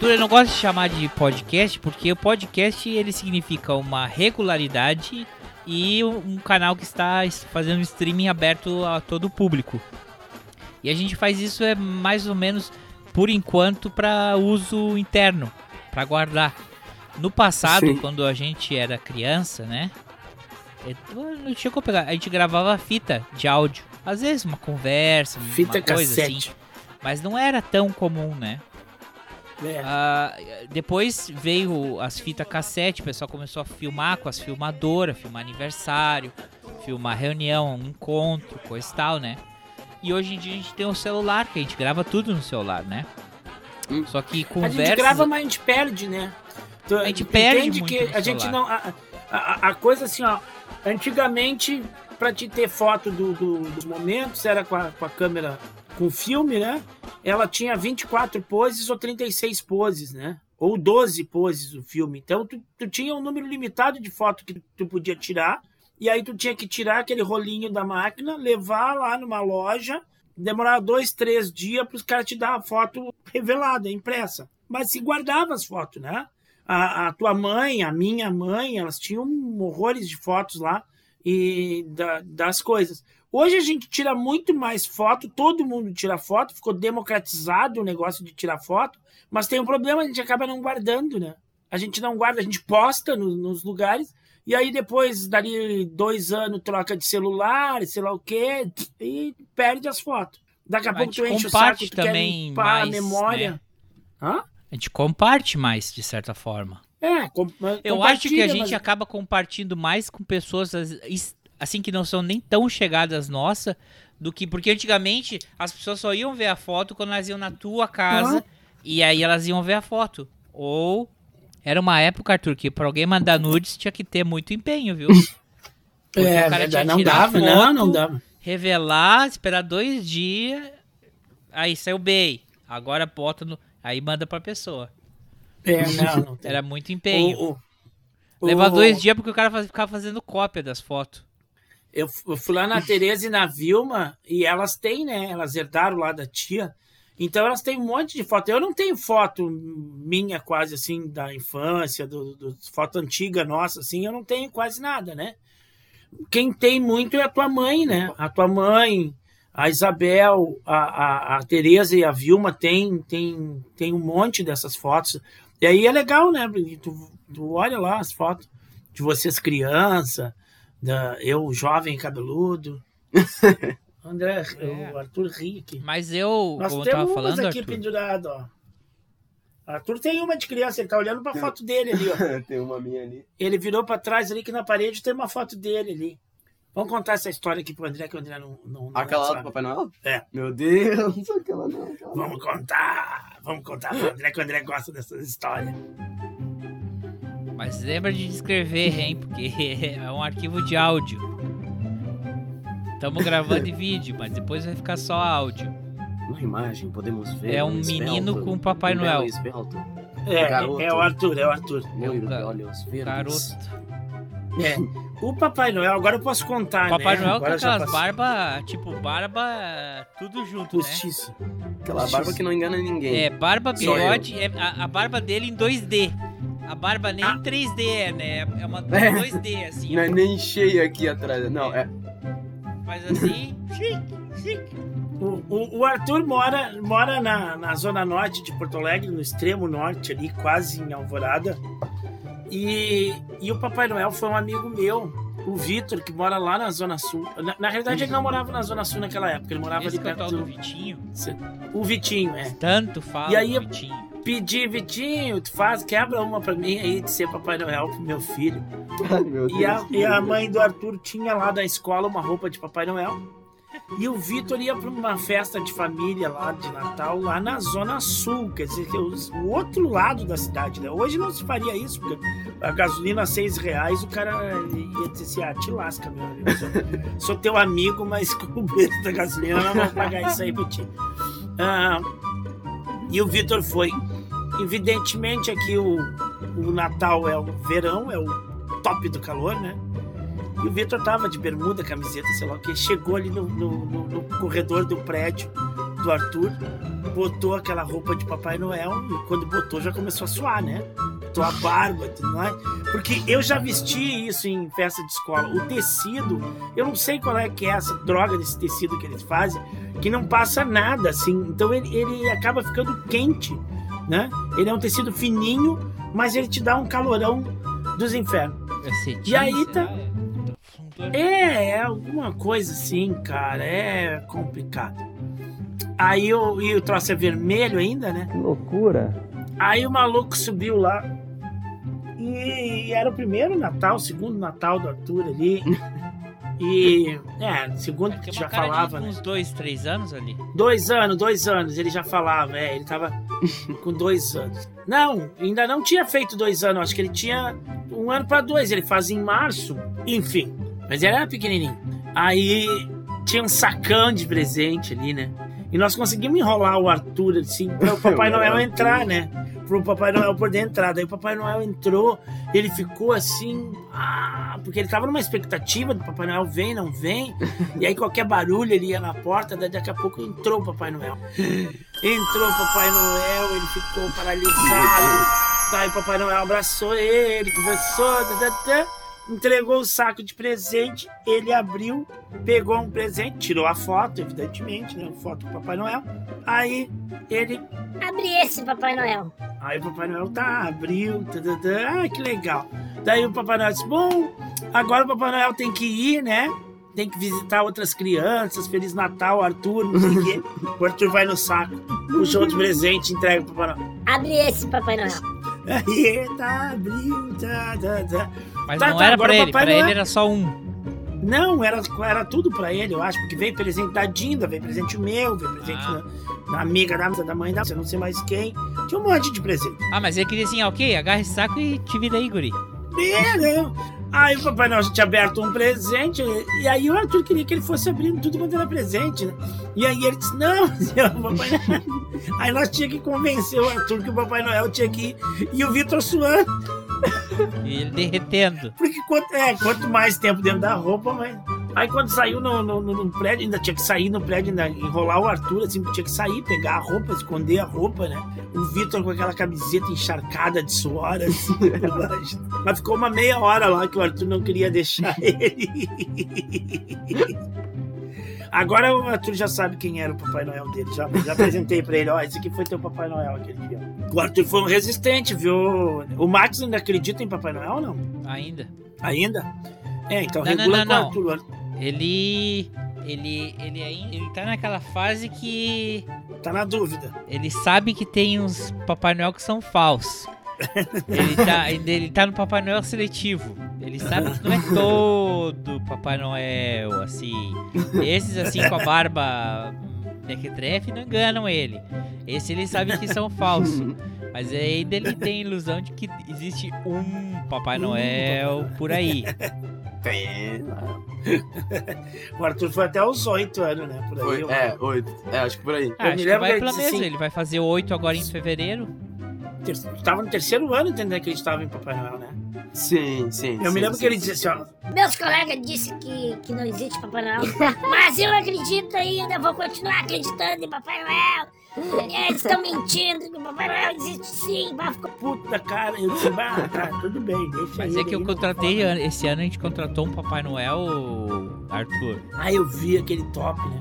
Arthur, eu não gosto de chamar de podcast porque o podcast ele significa uma regularidade e um canal que está es- fazendo streaming aberto a todo o público. E a gente faz isso é mais ou menos por enquanto para uso interno, para guardar. No passado, Sim. quando a gente era criança, né? é, Não chegou a pegar. A gente gravava fita de áudio. Às vezes uma conversa, Fita uma coisa cassete. assim. Mas não era tão comum, né? É. Ah, depois veio as fitas cassete, o pessoal começou a filmar com as filmadoras, filmar aniversário, filmar reunião, um encontro, coisa e tal, né? E hoje em dia a gente tem o celular, que a gente grava tudo no celular, né? Só que A gente conversa. grava, mas a gente perde, né? Tu A gente perde entende muito que no a gente celular. não. A, a- a coisa assim, ó. Antigamente, pra te ter foto do- do- dos momentos, era com a, com a câmera com filme, né? Ela tinha 24 poses ou 36 poses, né? Ou 12 poses o filme. Então, tu, tu tinha um número limitado de fotos que tu podia tirar. E aí, tu tinha que tirar aquele rolinho da máquina, levar lá numa loja, demorar dois, três dias para os caras te dar a foto revelada, impressa. Mas se guardava as fotos, né? A, a tua mãe, a minha mãe, elas tinham horrores de fotos lá e da- das coisas. Hoje a gente tira muito mais foto, todo mundo tira foto, ficou democratizado o negócio de tirar foto, mas tem um problema, a gente acaba não guardando, né? A gente não guarda, a gente posta no- nos lugares, e aí depois, dali dois anos, troca de celular, sei lá o quê, e perde as fotos. Daqui a A pouco gente tu enche o saco, tu quer também limpar mais, a memória. né? Hã? A gente comparte mais, de certa forma. É, com, Eu acho que a gente mas- acaba compartilhando mais com pessoas assim que não são nem tão chegadas nossa do que porque antigamente as pessoas só iam ver a foto quando elas iam na tua casa Aham. e aí elas iam ver a foto. Ou era uma época, Arthur, que pra alguém mandar nudes tinha que ter muito empenho, viu? Porque É, o cara tinha verdade, não dava, não, foto, não dava. Revelar, esperar dois dias, aí saiu bem. Agora bota no. Aí manda pra pessoa. É, não, não. Era muito empenho. O- o- Leva o- dois dias porque o cara faz- ficava fazendo cópia das fotos. Eu, eu fui lá na Tereza e na Vilma e elas têm, né? Elas herdaram lá da tia. Então elas têm um monte de foto. Eu não tenho foto minha quase assim da infância, do, do foto antiga nossa assim, eu não tenho quase nada, né? Quem tem muito é a tua mãe, né? A tua mãe, a Isabel, a, a, a Tereza e a Vilma tem, tem, tem um monte dessas fotos. E aí é legal, né? Tu, tu olha lá as fotos de vocês criança, da, eu jovem cabeludo. André, o Arthur ri aqui. Mas eu, Nós como eu temos tava umas falando, aqui Arthur, pendurado, ó. Arthur tem uma de criança, ele tá olhando pra foto dele ali, ó. tem uma minha ali. Ele virou pra trás ali que na parede tem uma foto dele ali. Vamos contar essa história aqui pro André, que o André não. não, não Aquela lá do Papai Noel? É. Meu Deus, aquela não. Aquela não. Vamos contar! Vamos contar pro André, que o André gosta dessas histórias. Mas lembra de descrever, hein? Porque é um arquivo de áudio. Estamos gravando em vídeo, mas depois vai ficar só áudio. Na imagem podemos ver. É um esbelto, menino com Papai um Noel. esbelto. É, Garoto. é o Arthur, é o Arthur. Loiro ga- olhos verdes. Garoto. É. O Papai Noel, agora eu posso contar, Papai né? Noel agora com aquelas barbas, tipo, barba, tudo junto, Postiço. né? Aquela barba que não engana ninguém. É, barba, bigode, é, a, a barba dele em 2D. A barba nem em 3D é, né? É uma É. 2D, assim. Não é nem cheia aqui atrás. Não, é. Faz assim, chique, chique. O, o, o Arthur mora, mora na, na zona norte de Porto Alegre, no extremo norte ali, quase em Alvorada. E, e o Papai Noel foi um amigo meu, o Vitor, que mora lá na Zona Sul. Na, na realidade, ele não morava na Zona Sul naquela época, ele morava Esse ali é o perto do... do Vitinho. O Vitinho, é. Tanto fala E aí Vitinho. Pedi, Vitinho, tu faz, quebra uma pra mim aí de ser Papai Noel pro meu filho. Ai, meu Deus. E a, e a mãe do Arthur tinha lá da escola uma roupa de Papai Noel. E o Vitor ia para uma festa de família lá de Natal, lá na Zona Sul, quer dizer, que é o outro lado da cidade, né? Hoje não se faria isso, porque a gasolina a seis reais, o cara ia dizer assim, ah, te lasca, meu amigo. Sou, sou teu amigo, mas com o preço da gasolina não vou pagar isso aí pra ti. Ah, e o Vitor foi. Evidentemente aqui o, o Natal é o verão, é o top do calor, né? E o Vitor tava de bermuda, camiseta, sei lá o que. Chegou ali no, no- no- no corredor do prédio do Arthur, botou aquela roupa de Papai Noel e quando botou já começou a suar, né? botou a barba tudo mais. Porque eu já vesti isso em festa de escola. O tecido, eu não sei qual é que é essa droga desse tecido que eles fazem, que não passa nada, assim. Então ele, ele acaba ficando quente, né? Ele é um tecido fininho, mas ele te dá um calorão dos infernos. É cetim, E aí tá. será? É, é alguma coisa assim, cara. É complicado. Aí o, e o troço é vermelho ainda, né? Que loucura. Aí o maluco subiu lá. E era o primeiro Natal, o segundo Natal do Arthur ali. E, é, segundo que Tem já falava, de né? uns dois, três anos ali. Dois anos, dois anos, ele já falava, é, ele tava com dois anos. Não, ainda não tinha feito dois anos, acho que ele tinha um ano pra dois, ele fazia em março, enfim. Mas ele era pequenininho. Aí tinha um sacão de presente ali, né? E nós conseguimos enrolar o Arthur, assim, para o Papai Noel entrar, né? Para o Papai Noel poder entrar. Daí o Papai Noel entrou, ele ficou assim, ah, porque ele tava numa expectativa do Papai Noel vem, não vem. E aí qualquer barulho ele ia na porta, daí daqui a pouco entrou o Papai Noel. Entrou o Papai Noel, ele ficou paralisado. Daí o Papai Noel abraçou ele, conversou, tá, entregou o saco de presente, ele abriu, pegou um presente, tirou a foto, evidentemente, né? Foto do Papai Noel. Aí ele. Abre esse, Papai Noel. Aí o Papai Noel tá, abriu, tá, ah, que legal. Daí o Papai Noel disse: Bom, agora o Papai Noel tem que ir, né? Tem que visitar outras crianças. Feliz Natal, Arthur, não sei o quê. O Arthur vai no saco, puxa outro presente, entrega pro Papai Noel. Abre esse, Papai Noel. Aí, tá, abriu, tá, tá, tá. Mas Tá, não tá, era pra ele, pra ele era só um. Não, era, era tudo pra ele, eu acho, porque veio presente da Dinda, veio presente meu, veio presente Ah. da, da amiga da, da mãe da, eu não sei mais quem. Tinha um monte de presente. Ah, mas ele queria assim, ah, ok, agarra esse saco e te vira aí, guri. É, não. Aí o Papai Noel tinha aberto um presente, e aí o Arthur queria que ele fosse abrindo tudo quanto era presente, né? E aí ele disse, não, Papai Noel. Aí nós tínhamos que convencer o Arthur que o Papai Noel tinha que ir, e o Vitor suando. E ele derretendo. Porque quanto, é, quanto mais tempo dentro da roupa, mais. Aí quando saiu no, no, no- no prédio, ainda tinha que sair no prédio, ainda enrolar o Arthur, assim, tinha que sair, pegar a roupa, esconder a roupa, né? O Vitor com aquela camiseta encharcada de suor, assim. Mas ficou uma meia hora lá que o Arthur não queria deixar ele. Agora o Arthur já sabe quem era o Papai Noel dele. Já, já apresentei pra ele, ó, esse aqui foi teu Papai Noel aquele dia. O Arthur foi um resistente, viu? O Max ainda acredita em Papai Noel ou não? Ainda. Ainda? É, então Não, regula não, com o não. O Arthur Ele. Ele. Ele ainda. Ele tá naquela fase que. Tá na dúvida. Ele sabe que tem uns Papai Noel que são falsos. Ele tá, ele tá no Papai Noel seletivo. Ele sabe que não é todo Papai Noel, assim. Esses assim com a barba mequetrefe não enganam ele. Esse ele sabe que são falsos. Mas ainda ele tem a ilusão de que existe um Papai Noel por aí. Tem. O Arthur foi até os oito anos, né? Por aí. Foi, eu- é, oito. É, acho que por aí. Ah, me acho que lembro vai pela mesma. assim- Ele vai fazer oito agora em fevereiro. Ter- Tava no terceiro ano entendendo que acreditava em Papai Noel, né? Sim, sim. Eu me sim, lembro sim, que ele sim. disse assim, ó. Meus colegas disseram que, que não existe Papai Noel. Mas eu acredito ainda, vou continuar acreditando em Papai Noel. Eles estão mentindo que o Papai Noel existe sim. Mas ficou Puta cara, eu disse, bah, tá, tudo bem, deixa Mas ele é que eu aí, contratei, esse ano a gente contratou um Papai Noel, Arthur. Ah, eu vi aquele top, né?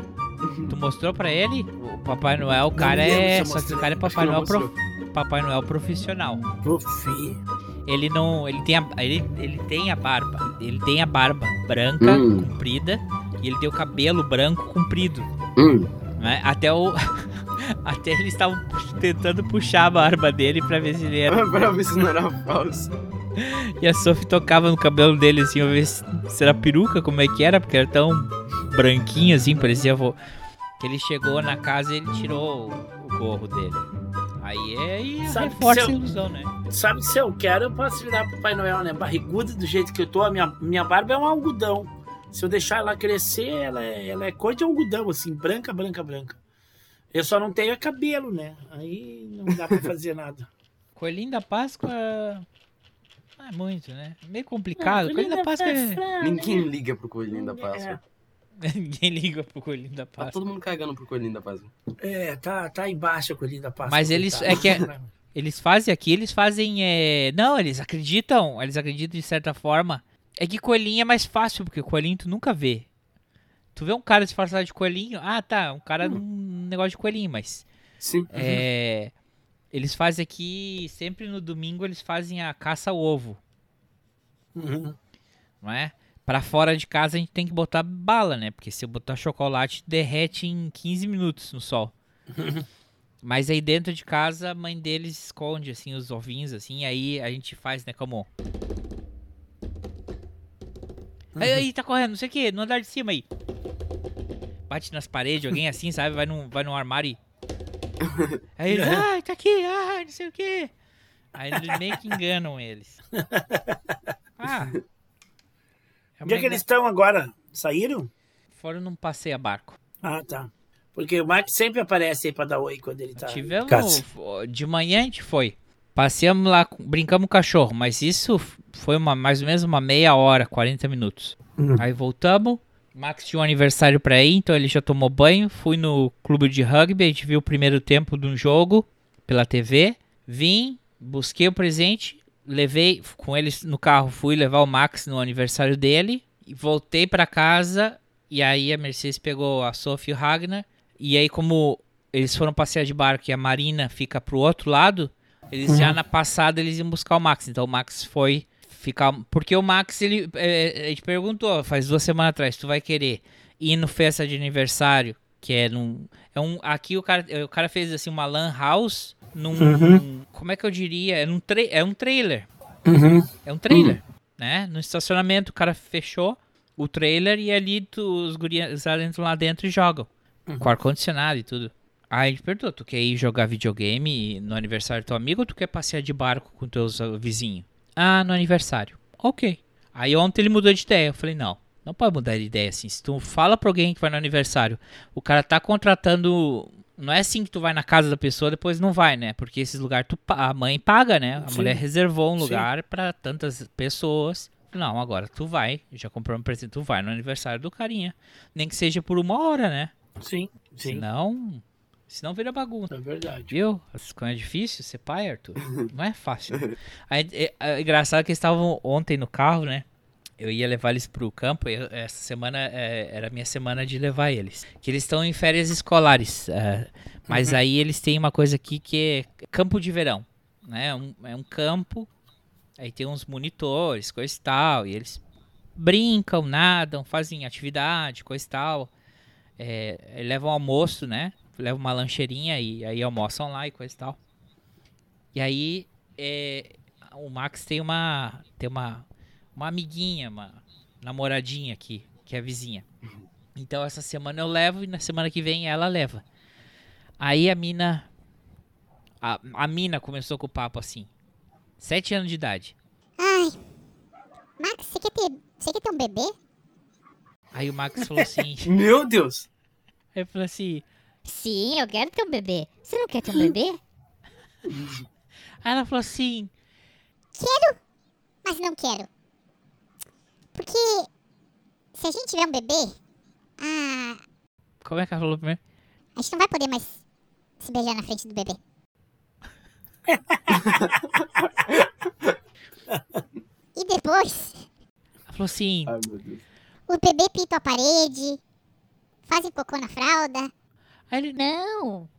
Tu mostrou pra ele? O Papai Noel, o cara é. Só que o cara é Papai Noel, prof- Papai Noel profissional. Profi. Ele não. Ele tem a, ele, ele tem a barba. Ele tem a barba branca, Hum. comprida, e ele tem o cabelo branco comprido. Hum. né? Até o. Até eles estavam tentando puxar a barba dele pra ver se ele era. pra ver se não era falso. E a Sophie tocava no cabelo dele assim, pra ver se, se era peruca, como é que era, porque era tão branquinho assim, parecia. Que ele chegou na casa e ele tirou o, o gorro dele. Aí é aí Sabe reforça se a eu- ilusão, né? Sabe se eu quero, eu posso virar Papai Noel, né? Barriguda do jeito que eu tô, a minha, minha barba é um algodão. Se eu deixar ela crescer, ela é, ela é cor de algodão, assim, branca, branca, branca. Eu só não tenho é cabelo, né? Aí não dá pra fazer nada. Coelhinho da Páscoa. Não é muito, né? Meio complicado. Ah, Coelhinho da Páscoa é. Ninguém liga pro coelhinho da Páscoa. Ninguém liga pro Coelhinho da Tá Páscoa. todo mundo cagando pro coelhinho da Páscoa. É, tá, tá embaixo a colhinha da Páscoa. Mas eles. coitado. É que é, Eles fazem aqui, eles fazem. é, Não, eles acreditam. Eles acreditam de certa forma. É que coelhinho é mais fácil, porque coelhinho tu nunca vê. Tu vê um cara disfarçado de coelhinho. Ah, tá. Um cara num negócio de coelhinho, mas. Sim. É. Eles fazem aqui. Sempre no domingo eles fazem a caça ao ovo. Uhum. Não é? Pra fora de casa a gente tem que botar bala, né? Porque se eu botar chocolate, derrete em 15 minutos no sol. Mas aí dentro de casa, a mãe deles esconde, assim, os ovinhos, assim, aí a gente faz, né, como... Aí, aí, tá correndo, não sei o que, no andar de cima aí. Bate nas paredes, alguém assim, sabe, vai no, vai no armário e... Aí ai, tá aqui, ai, não sei o que. Aí eles meio que enganam eles. Ah, Onde é que eles estão agora? Saíram? Foram num passeio a barco. Ah, tá. Porque o Mark sempre aparece aí pra dar oi quando ele tá. em Tivemos. casa. De manhã a gente foi. Passeamos lá, brincamos com o cachorro, mas isso foi uma, mais ou menos uma meia hora, 40 minutos. Uhum. Aí voltamos. Max tinha um aniversário pra ir, então ele já tomou banho. Fui no clube de rugby, a gente viu o primeiro tempo de um jogo pela TV. Vim, busquei o presente, levei com eles no carro, fui levar o Max no aniversário dele. E voltei pra casa e aí a Mercedes pegou a Sophie e o Ragnar. E aí, como eles foram passear de barco e a Marina fica pro outro lado, eles já Uhum. na passada eles iam buscar o Max. Então o Max foi ficar. Porque o Max, ele. É, a gente perguntou, faz duas semanas atrás, tu vai querer ir no festa de aniversário, que é num. É um, aqui o cara, o cara fez assim uma lan house num. Uhum. Como é que eu diria? É, num tra é um trailer. Uhum. É um trailer, né? No estacionamento o cara fechou o trailer e ali tu, os gurias entram lá dentro e jogam. Com ar-condicionado e tudo. Aí a gente perguntou, tu quer ir jogar videogame no aniversário do teu amigo ou tu quer passear de barco com teus ah, vizinhos? Ah, no aniversário. Ok. Aí ontem ele mudou de ideia. Eu falei, não, não pode mudar de ideia assim. Se tu fala pra alguém que vai no aniversário, o cara tá contratando... Não é assim que tu vai na casa da pessoa depois não vai, né? Porque esses lugares tu, a mãe paga, né? A Sim. mulher reservou um lugar pra tantas pessoas. Não, agora tu vai, já comprou um presente, tu vai no aniversário do carinha. Nem que seja por uma hora, né? Sim, sim. Senão, senão vira bagunça. É verdade. Viu? As coisas é difícil ser pai, Arthur. Não é fácil. Aí, é, é engraçado que eles estavam ontem no carro, né? Eu ia levar eles pro campo. eu- essa semana é, era a minha semana de levar eles. Que eles estão em férias escolares. é, mas Uhum. aí eles têm uma coisa aqui que é campo de verão. Né? Um- é um campo. Aí tem uns monitores, coisa e tal. E eles brincam, nadam, fazem atividade, coisa e tal. É, levam almoço, né? Levam uma lancheirinha e aí almoçam lá e coisa e tal. E aí é, o Max tem uma tem uma uma amiguinha, uma namoradinha aqui, que é a vizinha. Então essa semana eu levo e na semana que vem ela leva. Aí a mina a, a mina começou com o papo assim. Sete anos de idade. Ai, Max, você quer ter, você quer ter um bebê? Aí o Max falou assim. Meu Deus! Aí eu falei assim. Sim, eu quero ter um bebê. Você não quer ter um bebê? Aí ela falou assim. Quero, mas não quero. Porque se a gente tiver um bebê, ah, Como é que ela falou primeiro? a gente não vai poder mais se beijar na frente do bebê. e depois, Ela falou assim. Ai, meu Deus. o bebê pinta a parede, fazem cocô na fralda. Aí ele, Não.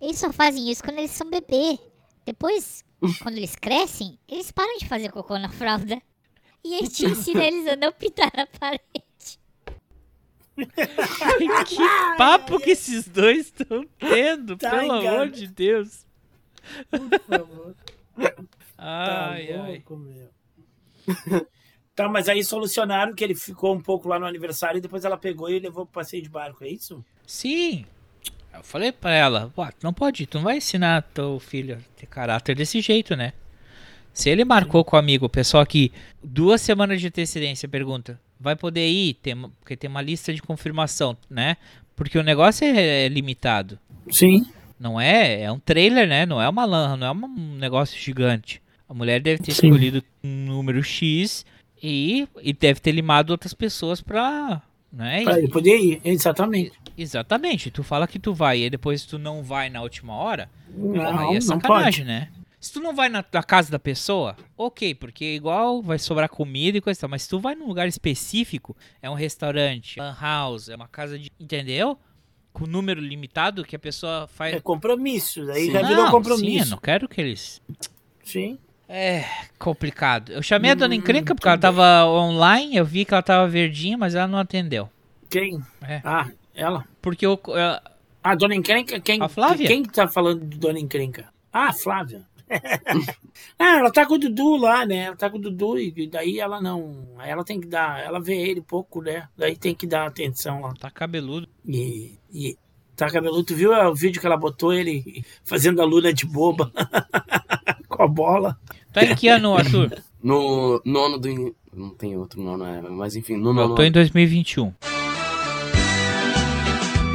Eles só fazem isso quando eles são bebê. Depois, quando eles crescem, eles param de fazer cocô na fralda. E a gente ensina eles a não pintar na parede. que papo que esses dois estão tendo, Tá pelo enganado. amor de Deus. Por favor. Ai, tá ai. louco, meu. Tá, mas aí solucionaram que ele ficou um pouco lá no aniversário e depois ela pegou e levou pro passeio de barco, é isso? Sim. Eu falei pra ela, "Pô, tu não pode, tu não vai ensinar teu filho a ter caráter desse jeito, né? Se ele marcou com o amigo, o pessoal aqui, duas semanas de antecedência, pergunta, vai poder ir? Tem, porque tem uma lista de confirmação, né? Porque o negócio é, é limitado. Sim. Não é, é um trailer, né? Não é uma lan, não é um negócio gigante. A mulher deve ter Sim. escolhido um número X e, e deve ter limado outras pessoas pra, Né? Pra ele poder ir, exatamente. Exatamente. Tu fala que tu vai e depois tu não vai na última hora. Não, aí é não sacanagem, pode. né? Se tu não vai na, na casa da pessoa, ok, porque igual vai sobrar comida e coisa e tal. Mas se tu vai num lugar específico, é um restaurante, lan house, é uma casa de. Entendeu? Com número limitado que a pessoa faz. É compromisso, daí Sim. já virou Não, compromisso. Sim, eu não quero que eles. Sim. É complicado. Eu chamei a Hum, dona encrenca porque ela tava online, eu vi que ela tava verdinha, mas ela não atendeu. Quem? É. Ah, ela? Porque eu. ela- Ah, Dona Encrenca? Quem, A Flávia? Quem que tá falando de Dona Encrenca? Ah, a Flávia. ah, ela tá com o Dudu lá, né? Ela tá com o Dudu e daí ela não. Ela tem que dar. Ela vê ele pouco, né? Daí tem que dar atenção lá. Tá cabeludo. E. e tá cabeludo. Tu viu o vídeo que ela botou ele fazendo a Luna de boba? com a bola. Tá em que ano, Arthur? No nono do. Não tem outro nono, é, mas enfim, no Eu nono. tô em 2021.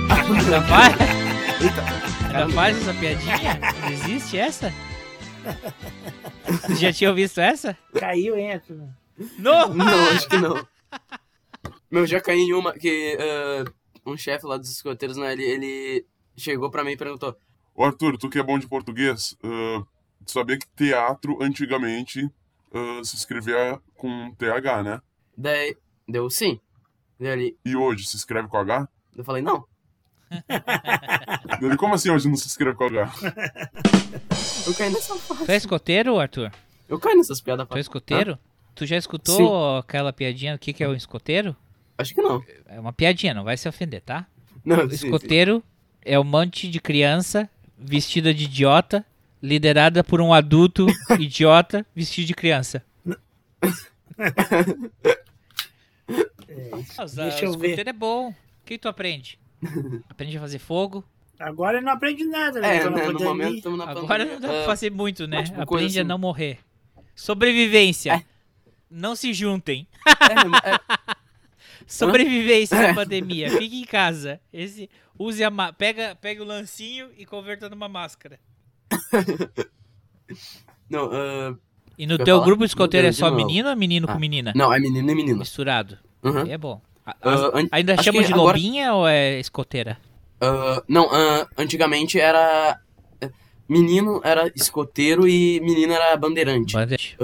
Ainda faz? Ainda faz essa piadinha? Existe essa? Você já tinha visto essa? Caiu, hein, Arthur? Não! Não, acho que não. Meu, já caí em uma que ah, um chefe lá dos escoteiros, né? Ele, ele chegou pra mim e perguntou: Ô Arthur, tu que é bom de português, tu sabia que teatro antigamente ah, se escrevia com TH, né? Daí, deu sim. Daí ele, E hoje se escreve com H? eu falei: não. Ele, como assim hoje não se escreve com H? Eu caí nessa fase. Tu é escoteiro, Arthur? Eu caí nessas piadas. Tu é escoteiro? Tu já escutou Sim. aquela piadinha do que, que é o escoteiro? Acho que não. É uma piadinha, não vai se ofender, tá? Não, O sim. escoteiro é um monte de criança vestida de idiota, liderada por um adulto idiota vestido de criança. Ah, os- Deixa o eu ver. escoteiro é bom. O que tu aprende? Aprende a fazer fogo. Agora ele não aprende nada, né? É, né, no pandemia. momento estamos na Agora pandemia. não dá pra Ah, fazer muito, né? mas, tipo, Aprende a assim- não morrer. Sobrevivência. Não se juntem. É, Sobrevivência na pandemia. Fique em casa. Esse, use a ma- pega, pega o lancinho e converta numa máscara. Não, ah, E no teu falar? grupo escoteiro é só menino ou é menino Ah, com menina? Não, é menino e menina. Misturado. Uhum. É bom. An- ainda que de agora- lobinha ou é escoteira? Ah, não, ah, antigamente era. Menino era escoteiro e menina era bandeirante. Bandeirante.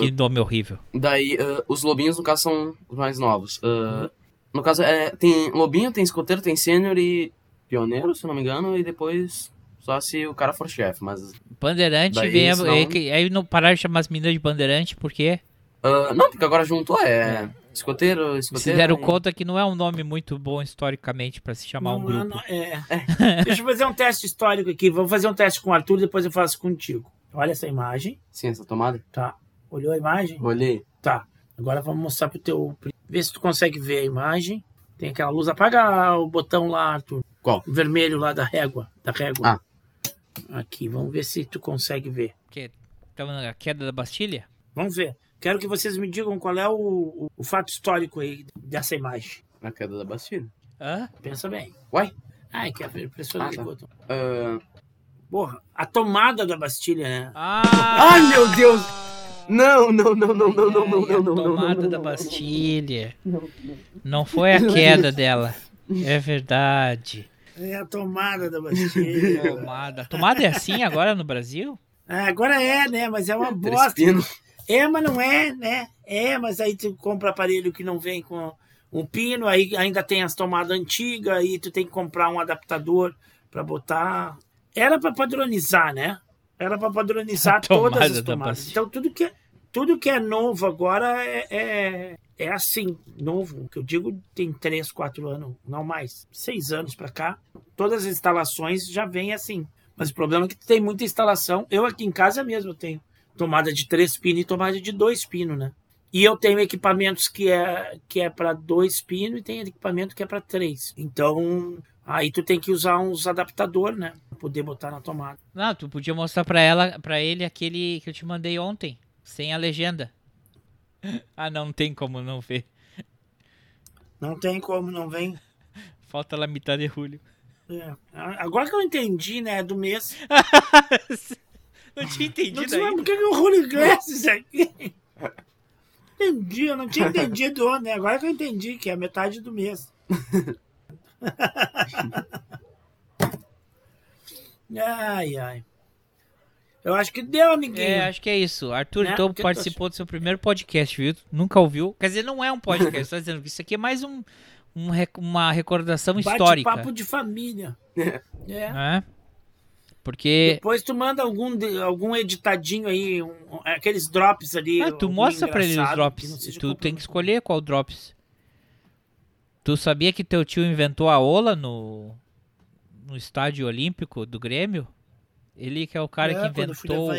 Que nome horrível. Daí, os lobinhos, no caso, são os mais novos. Uhum. No caso, é, tem lobinho, tem escoteiro, tem sênior e pioneiro, se não me engano, e depois só se o cara for chefe, mas... Bandeirante Daí, vem. senão- é que- aí não pararam de chamar as meninas de bandeirante porque Ah, não, porque agora juntou, é, escoteiro, se escoteiro... deram e- conta que não é um nome muito bom historicamente pra se chamar um Não, grupo. não, é. Deixa eu fazer um teste histórico aqui. Vou fazer um teste com o Arthur, depois eu faço contigo. Olha essa imagem. Sim, essa tomada? Tá. Olhou a imagem? Olhei. Tá. Agora vamos mostrar pro teu. Vê se tu consegue ver a imagem. Tem aquela luz. Apaga o botão lá, Arthur. Qual? O vermelho lá da régua. Da régua. Ah. Aqui, vamos ver se tu consegue ver. Que tava na queda da Bastilha? Vamos ver. Quero que vocês me digam qual é o, o, o fato histórico aí dessa imagem. Na queda da Bastilha. Hã? Pensa bem. Uai? Ai, que a impressora Ah, tá. Ah, Porra, a tomada da Bastilha, né? Ah! Ai, meu Deus! Não, não, não, não, não, não, não, não, não, não, Tomada da. Bastilha. Não foi a queda dela. É verdade. É a tomada da Bastilha. Tomada. Tomada é assim agora no Brasil? Ah, agora é, né? Mas é uma bosta. É, mas não é, né? É, mas aí tu compra aparelho que não vem com um pino, aí ainda tem as tomadas antigas, aí tu tem que comprar um adaptador pra botar. Era pra padronizar, né? Era pra padronizar tomada todas as da tomadas. Então tudo que, é- tudo que é novo agora é, é, é assim, novo. O que eu digo tem 3, 4 anos, não mais. 6 anos pra cá. Todas as instalações já vêm assim. Mas o problema é que tem muita instalação. Eu aqui em casa mesmo tenho tomada de três pinos e tomada de dois pinos, né? E eu tenho equipamentos que é que é para dois pinos e tem equipamento que é para três. Então aí tu tem que usar uns adaptador, né? Pra poder botar na tomada. Não, tu podia mostrar pra ela, para ele aquele que eu te mandei ontem, sem a legenda. Ah, não, não tem como não ver. Não tem como, não vem. Falta lá metade de julho. É. Agora que eu entendi, né? Do mês. Não tinha entendido Não sei ainda. por que que eu Julio Iglesias aqui. Entendi, eu não tinha entendido, né? Agora que eu entendi que é metade do mês. Ai, ai. Eu acho que deu, amiguinho. É, acho que é isso. Arthur, Né? então, participou do seu primeiro podcast, viu? Nunca ouviu. Quer dizer, não é um podcast, tô dizendo que isso aqui é mais um, um uma recordação histórica. Bate-papo de família. É. né? Porque. Depois tu manda algum, algum editadinho aí, um- aqueles drops ali. Ah, tu mostra pra ele os drops. Tu tem que escolher qual drops. Tu sabia que teu tio inventou a ola no, no estádio olímpico do Grêmio? Ele que é o cara É, que inventou.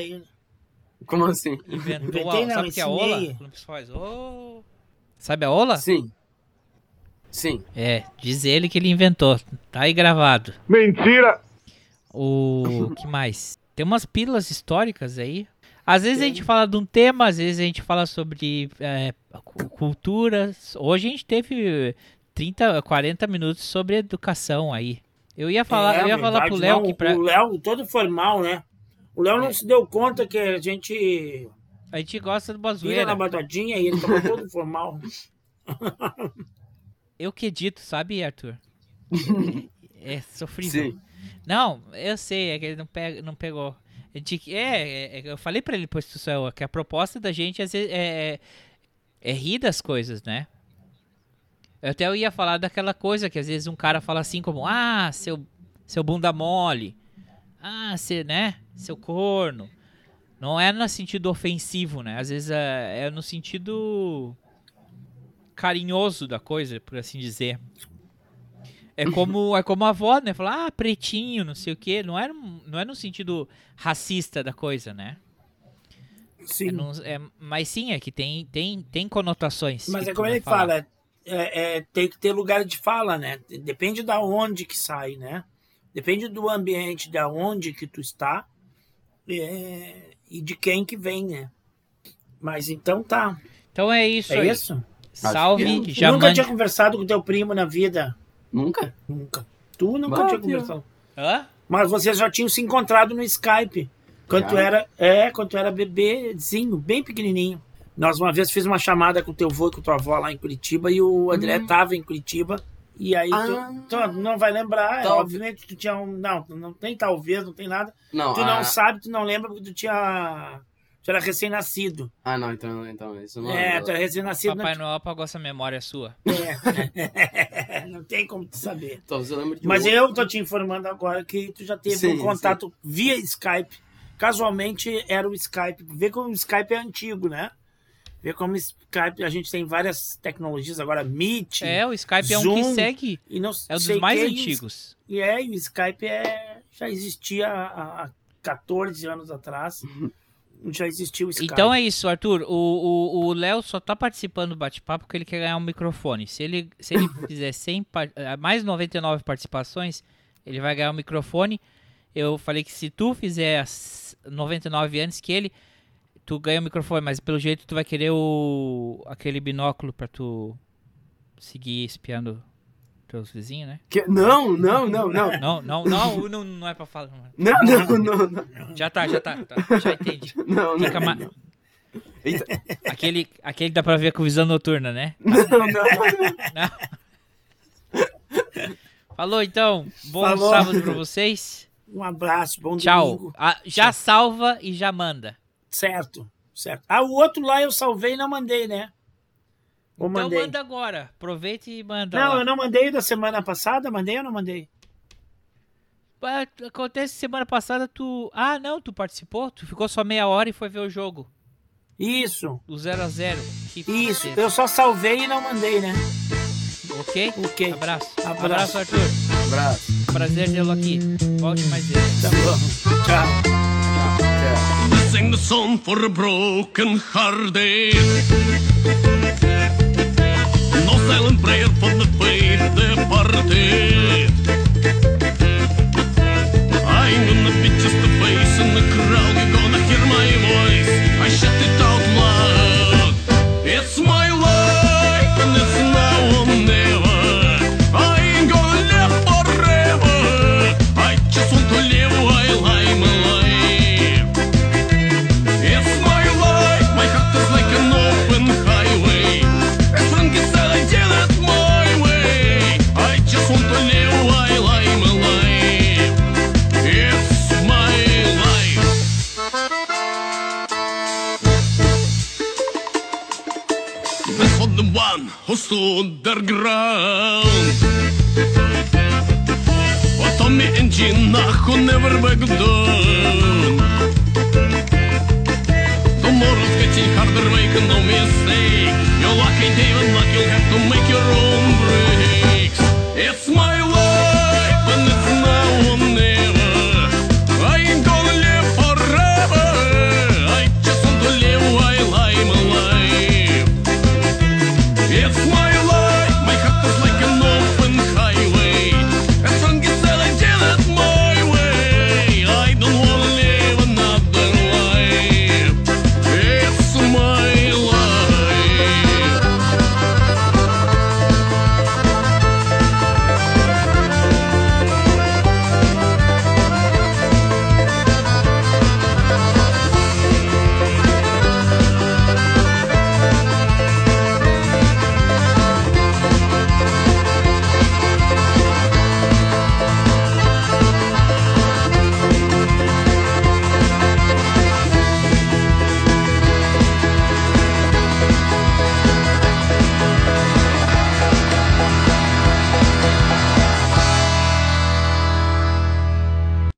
Como assim? Inventou Inventei, a, não, sabe o que é a ola? faz, "Oh". Sabe a ola? Sim. Sim. É, diz ele que ele inventou. Tá aí gravado. Mentira! O que mais? Tem umas pílulas históricas aí. Às vezes a gente fala de um tema, às vezes a gente fala sobre é, cu- culturas. Hoje a gente teve 30, 40 minutos sobre educação aí. Eu ia falar, É, eu ia falar verdade, pro Léo não, que pra, O Léo, todo formal, né? O Léo não se deu conta que a gente a gente gosta do vira bazoeira. na batatinha e ele tava todo formal. Eu que edito, sabe, Arthur? é sofrível. Sim. Não, eu sei, é que ele não, pega, não pegou. Gente- é, é, é, eu falei pra ele, pois, Tussel, que a proposta da gente às vezes, é, é, é rir das coisas, né? Eu até eu ia falar daquela coisa que às vezes um cara fala assim como, ah, seu, seu bunda mole, ah, você, né, seu corno. Não é no sentido ofensivo, né? Às vezes é, é no sentido carinhoso da coisa, por assim dizer. É como, é como a avó, né? Falar, ah, pretinho, não sei o quê. Não é, não é no sentido racista da coisa, né? Sim. É num- é- mas sim, é que tem, tem, tem conotações. Mas é como ele fala, é, é, tem que ter lugar de fala, né? Depende da onde que sai, né? Depende do ambiente, da onde que tu está é, e de quem que vem, né? Mas então tá. Então é isso É aí. isso? Salve, Tu já nunca mande- tinha conversado com teu primo na vida? Nunca? Nunca. Tu nunca Bah, tinha conversado. Hã? Mas vocês já tinham se encontrado no Skype. Quando tu era, é, quando tu era bebezinho, bem pequenininho. Nós uma vez fiz uma chamada com teu avô e com tua avó lá em Curitiba e o André Hum. tava em Curitiba. E aí Ah. tu, tu não vai lembrar, é, Tal- obviamente tu tinha um, não, não tem talvez, não tem nada. Não, tu não ah- sabe, tu não lembra porque tu tinha tu era recém-nascido. Ah, não, então, então isso não É, tu era recém-nascido. Papai Não, Noel apagou essa memória sua. é. não tem como tu saber. Talvez eu lembre de Mas outro. eu tô te informando agora que tu já teve Sim, um contato via Skype. Casualmente era o Skype. Vê como o Skype é antigo, né? Vê como o Skype, a gente tem várias tecnologias agora, Meet. É, o Skype é um que Zoom, segue. E não É um dos mais que, antigos. E é, e o Skype é, já existia há, há 14 anos atrás. Já existiu Skype. Então é isso, Arthur. O Léo só tá participando do bate-papo porque ele quer ganhar um microfone. Se ele, se ele fizer 100, par- eh, mais 99 participações, ele vai ganhar um microfone. Eu falei que se tu fizer as 99 antes que ele, tu ganha o microfone, mas pelo jeito tu vai querer o aquele binóculo pra tu seguir espiando teus vizinhos, né? Que- Não, não, não, não. Não, não, não, não, não é pra falar. Não, não, não, não. Já tá, já tá, tá, já entendi. Não, não, Fica ma- não. Aquele, aquele dá pra ver com visão noturna, né? Não, não, não. Falou então. Bom Falou. sábado pra vocês. Um abraço, bom Tchau. domingo. Ah, já salva e já manda. Certo, certo. Ah, o outro lá eu salvei e não mandei, né? Ou então mandei? manda agora. Aproveita e manda. Não, lá. eu não mandei da semana passada, mandei ou não mandei? Acontece semana passada tu. Ah, não, tu participou? Tu ficou só meia hora e foi ver o jogo. Isso. O 0x0. Isso, tristeza. eu só salvei e não mandei, né? Ok? Ok. Abraço. Abraço. Abraço, Arthur. Abraço. Prazer tê-lo aqui. Volte mais vezes. Tá bom. Tchau. Sing the song for a broken hearted. Departed. underground. What on me engine, I never back down. Tomorrow's getting harder, make no mistake. Lucky you'll have to make your own break.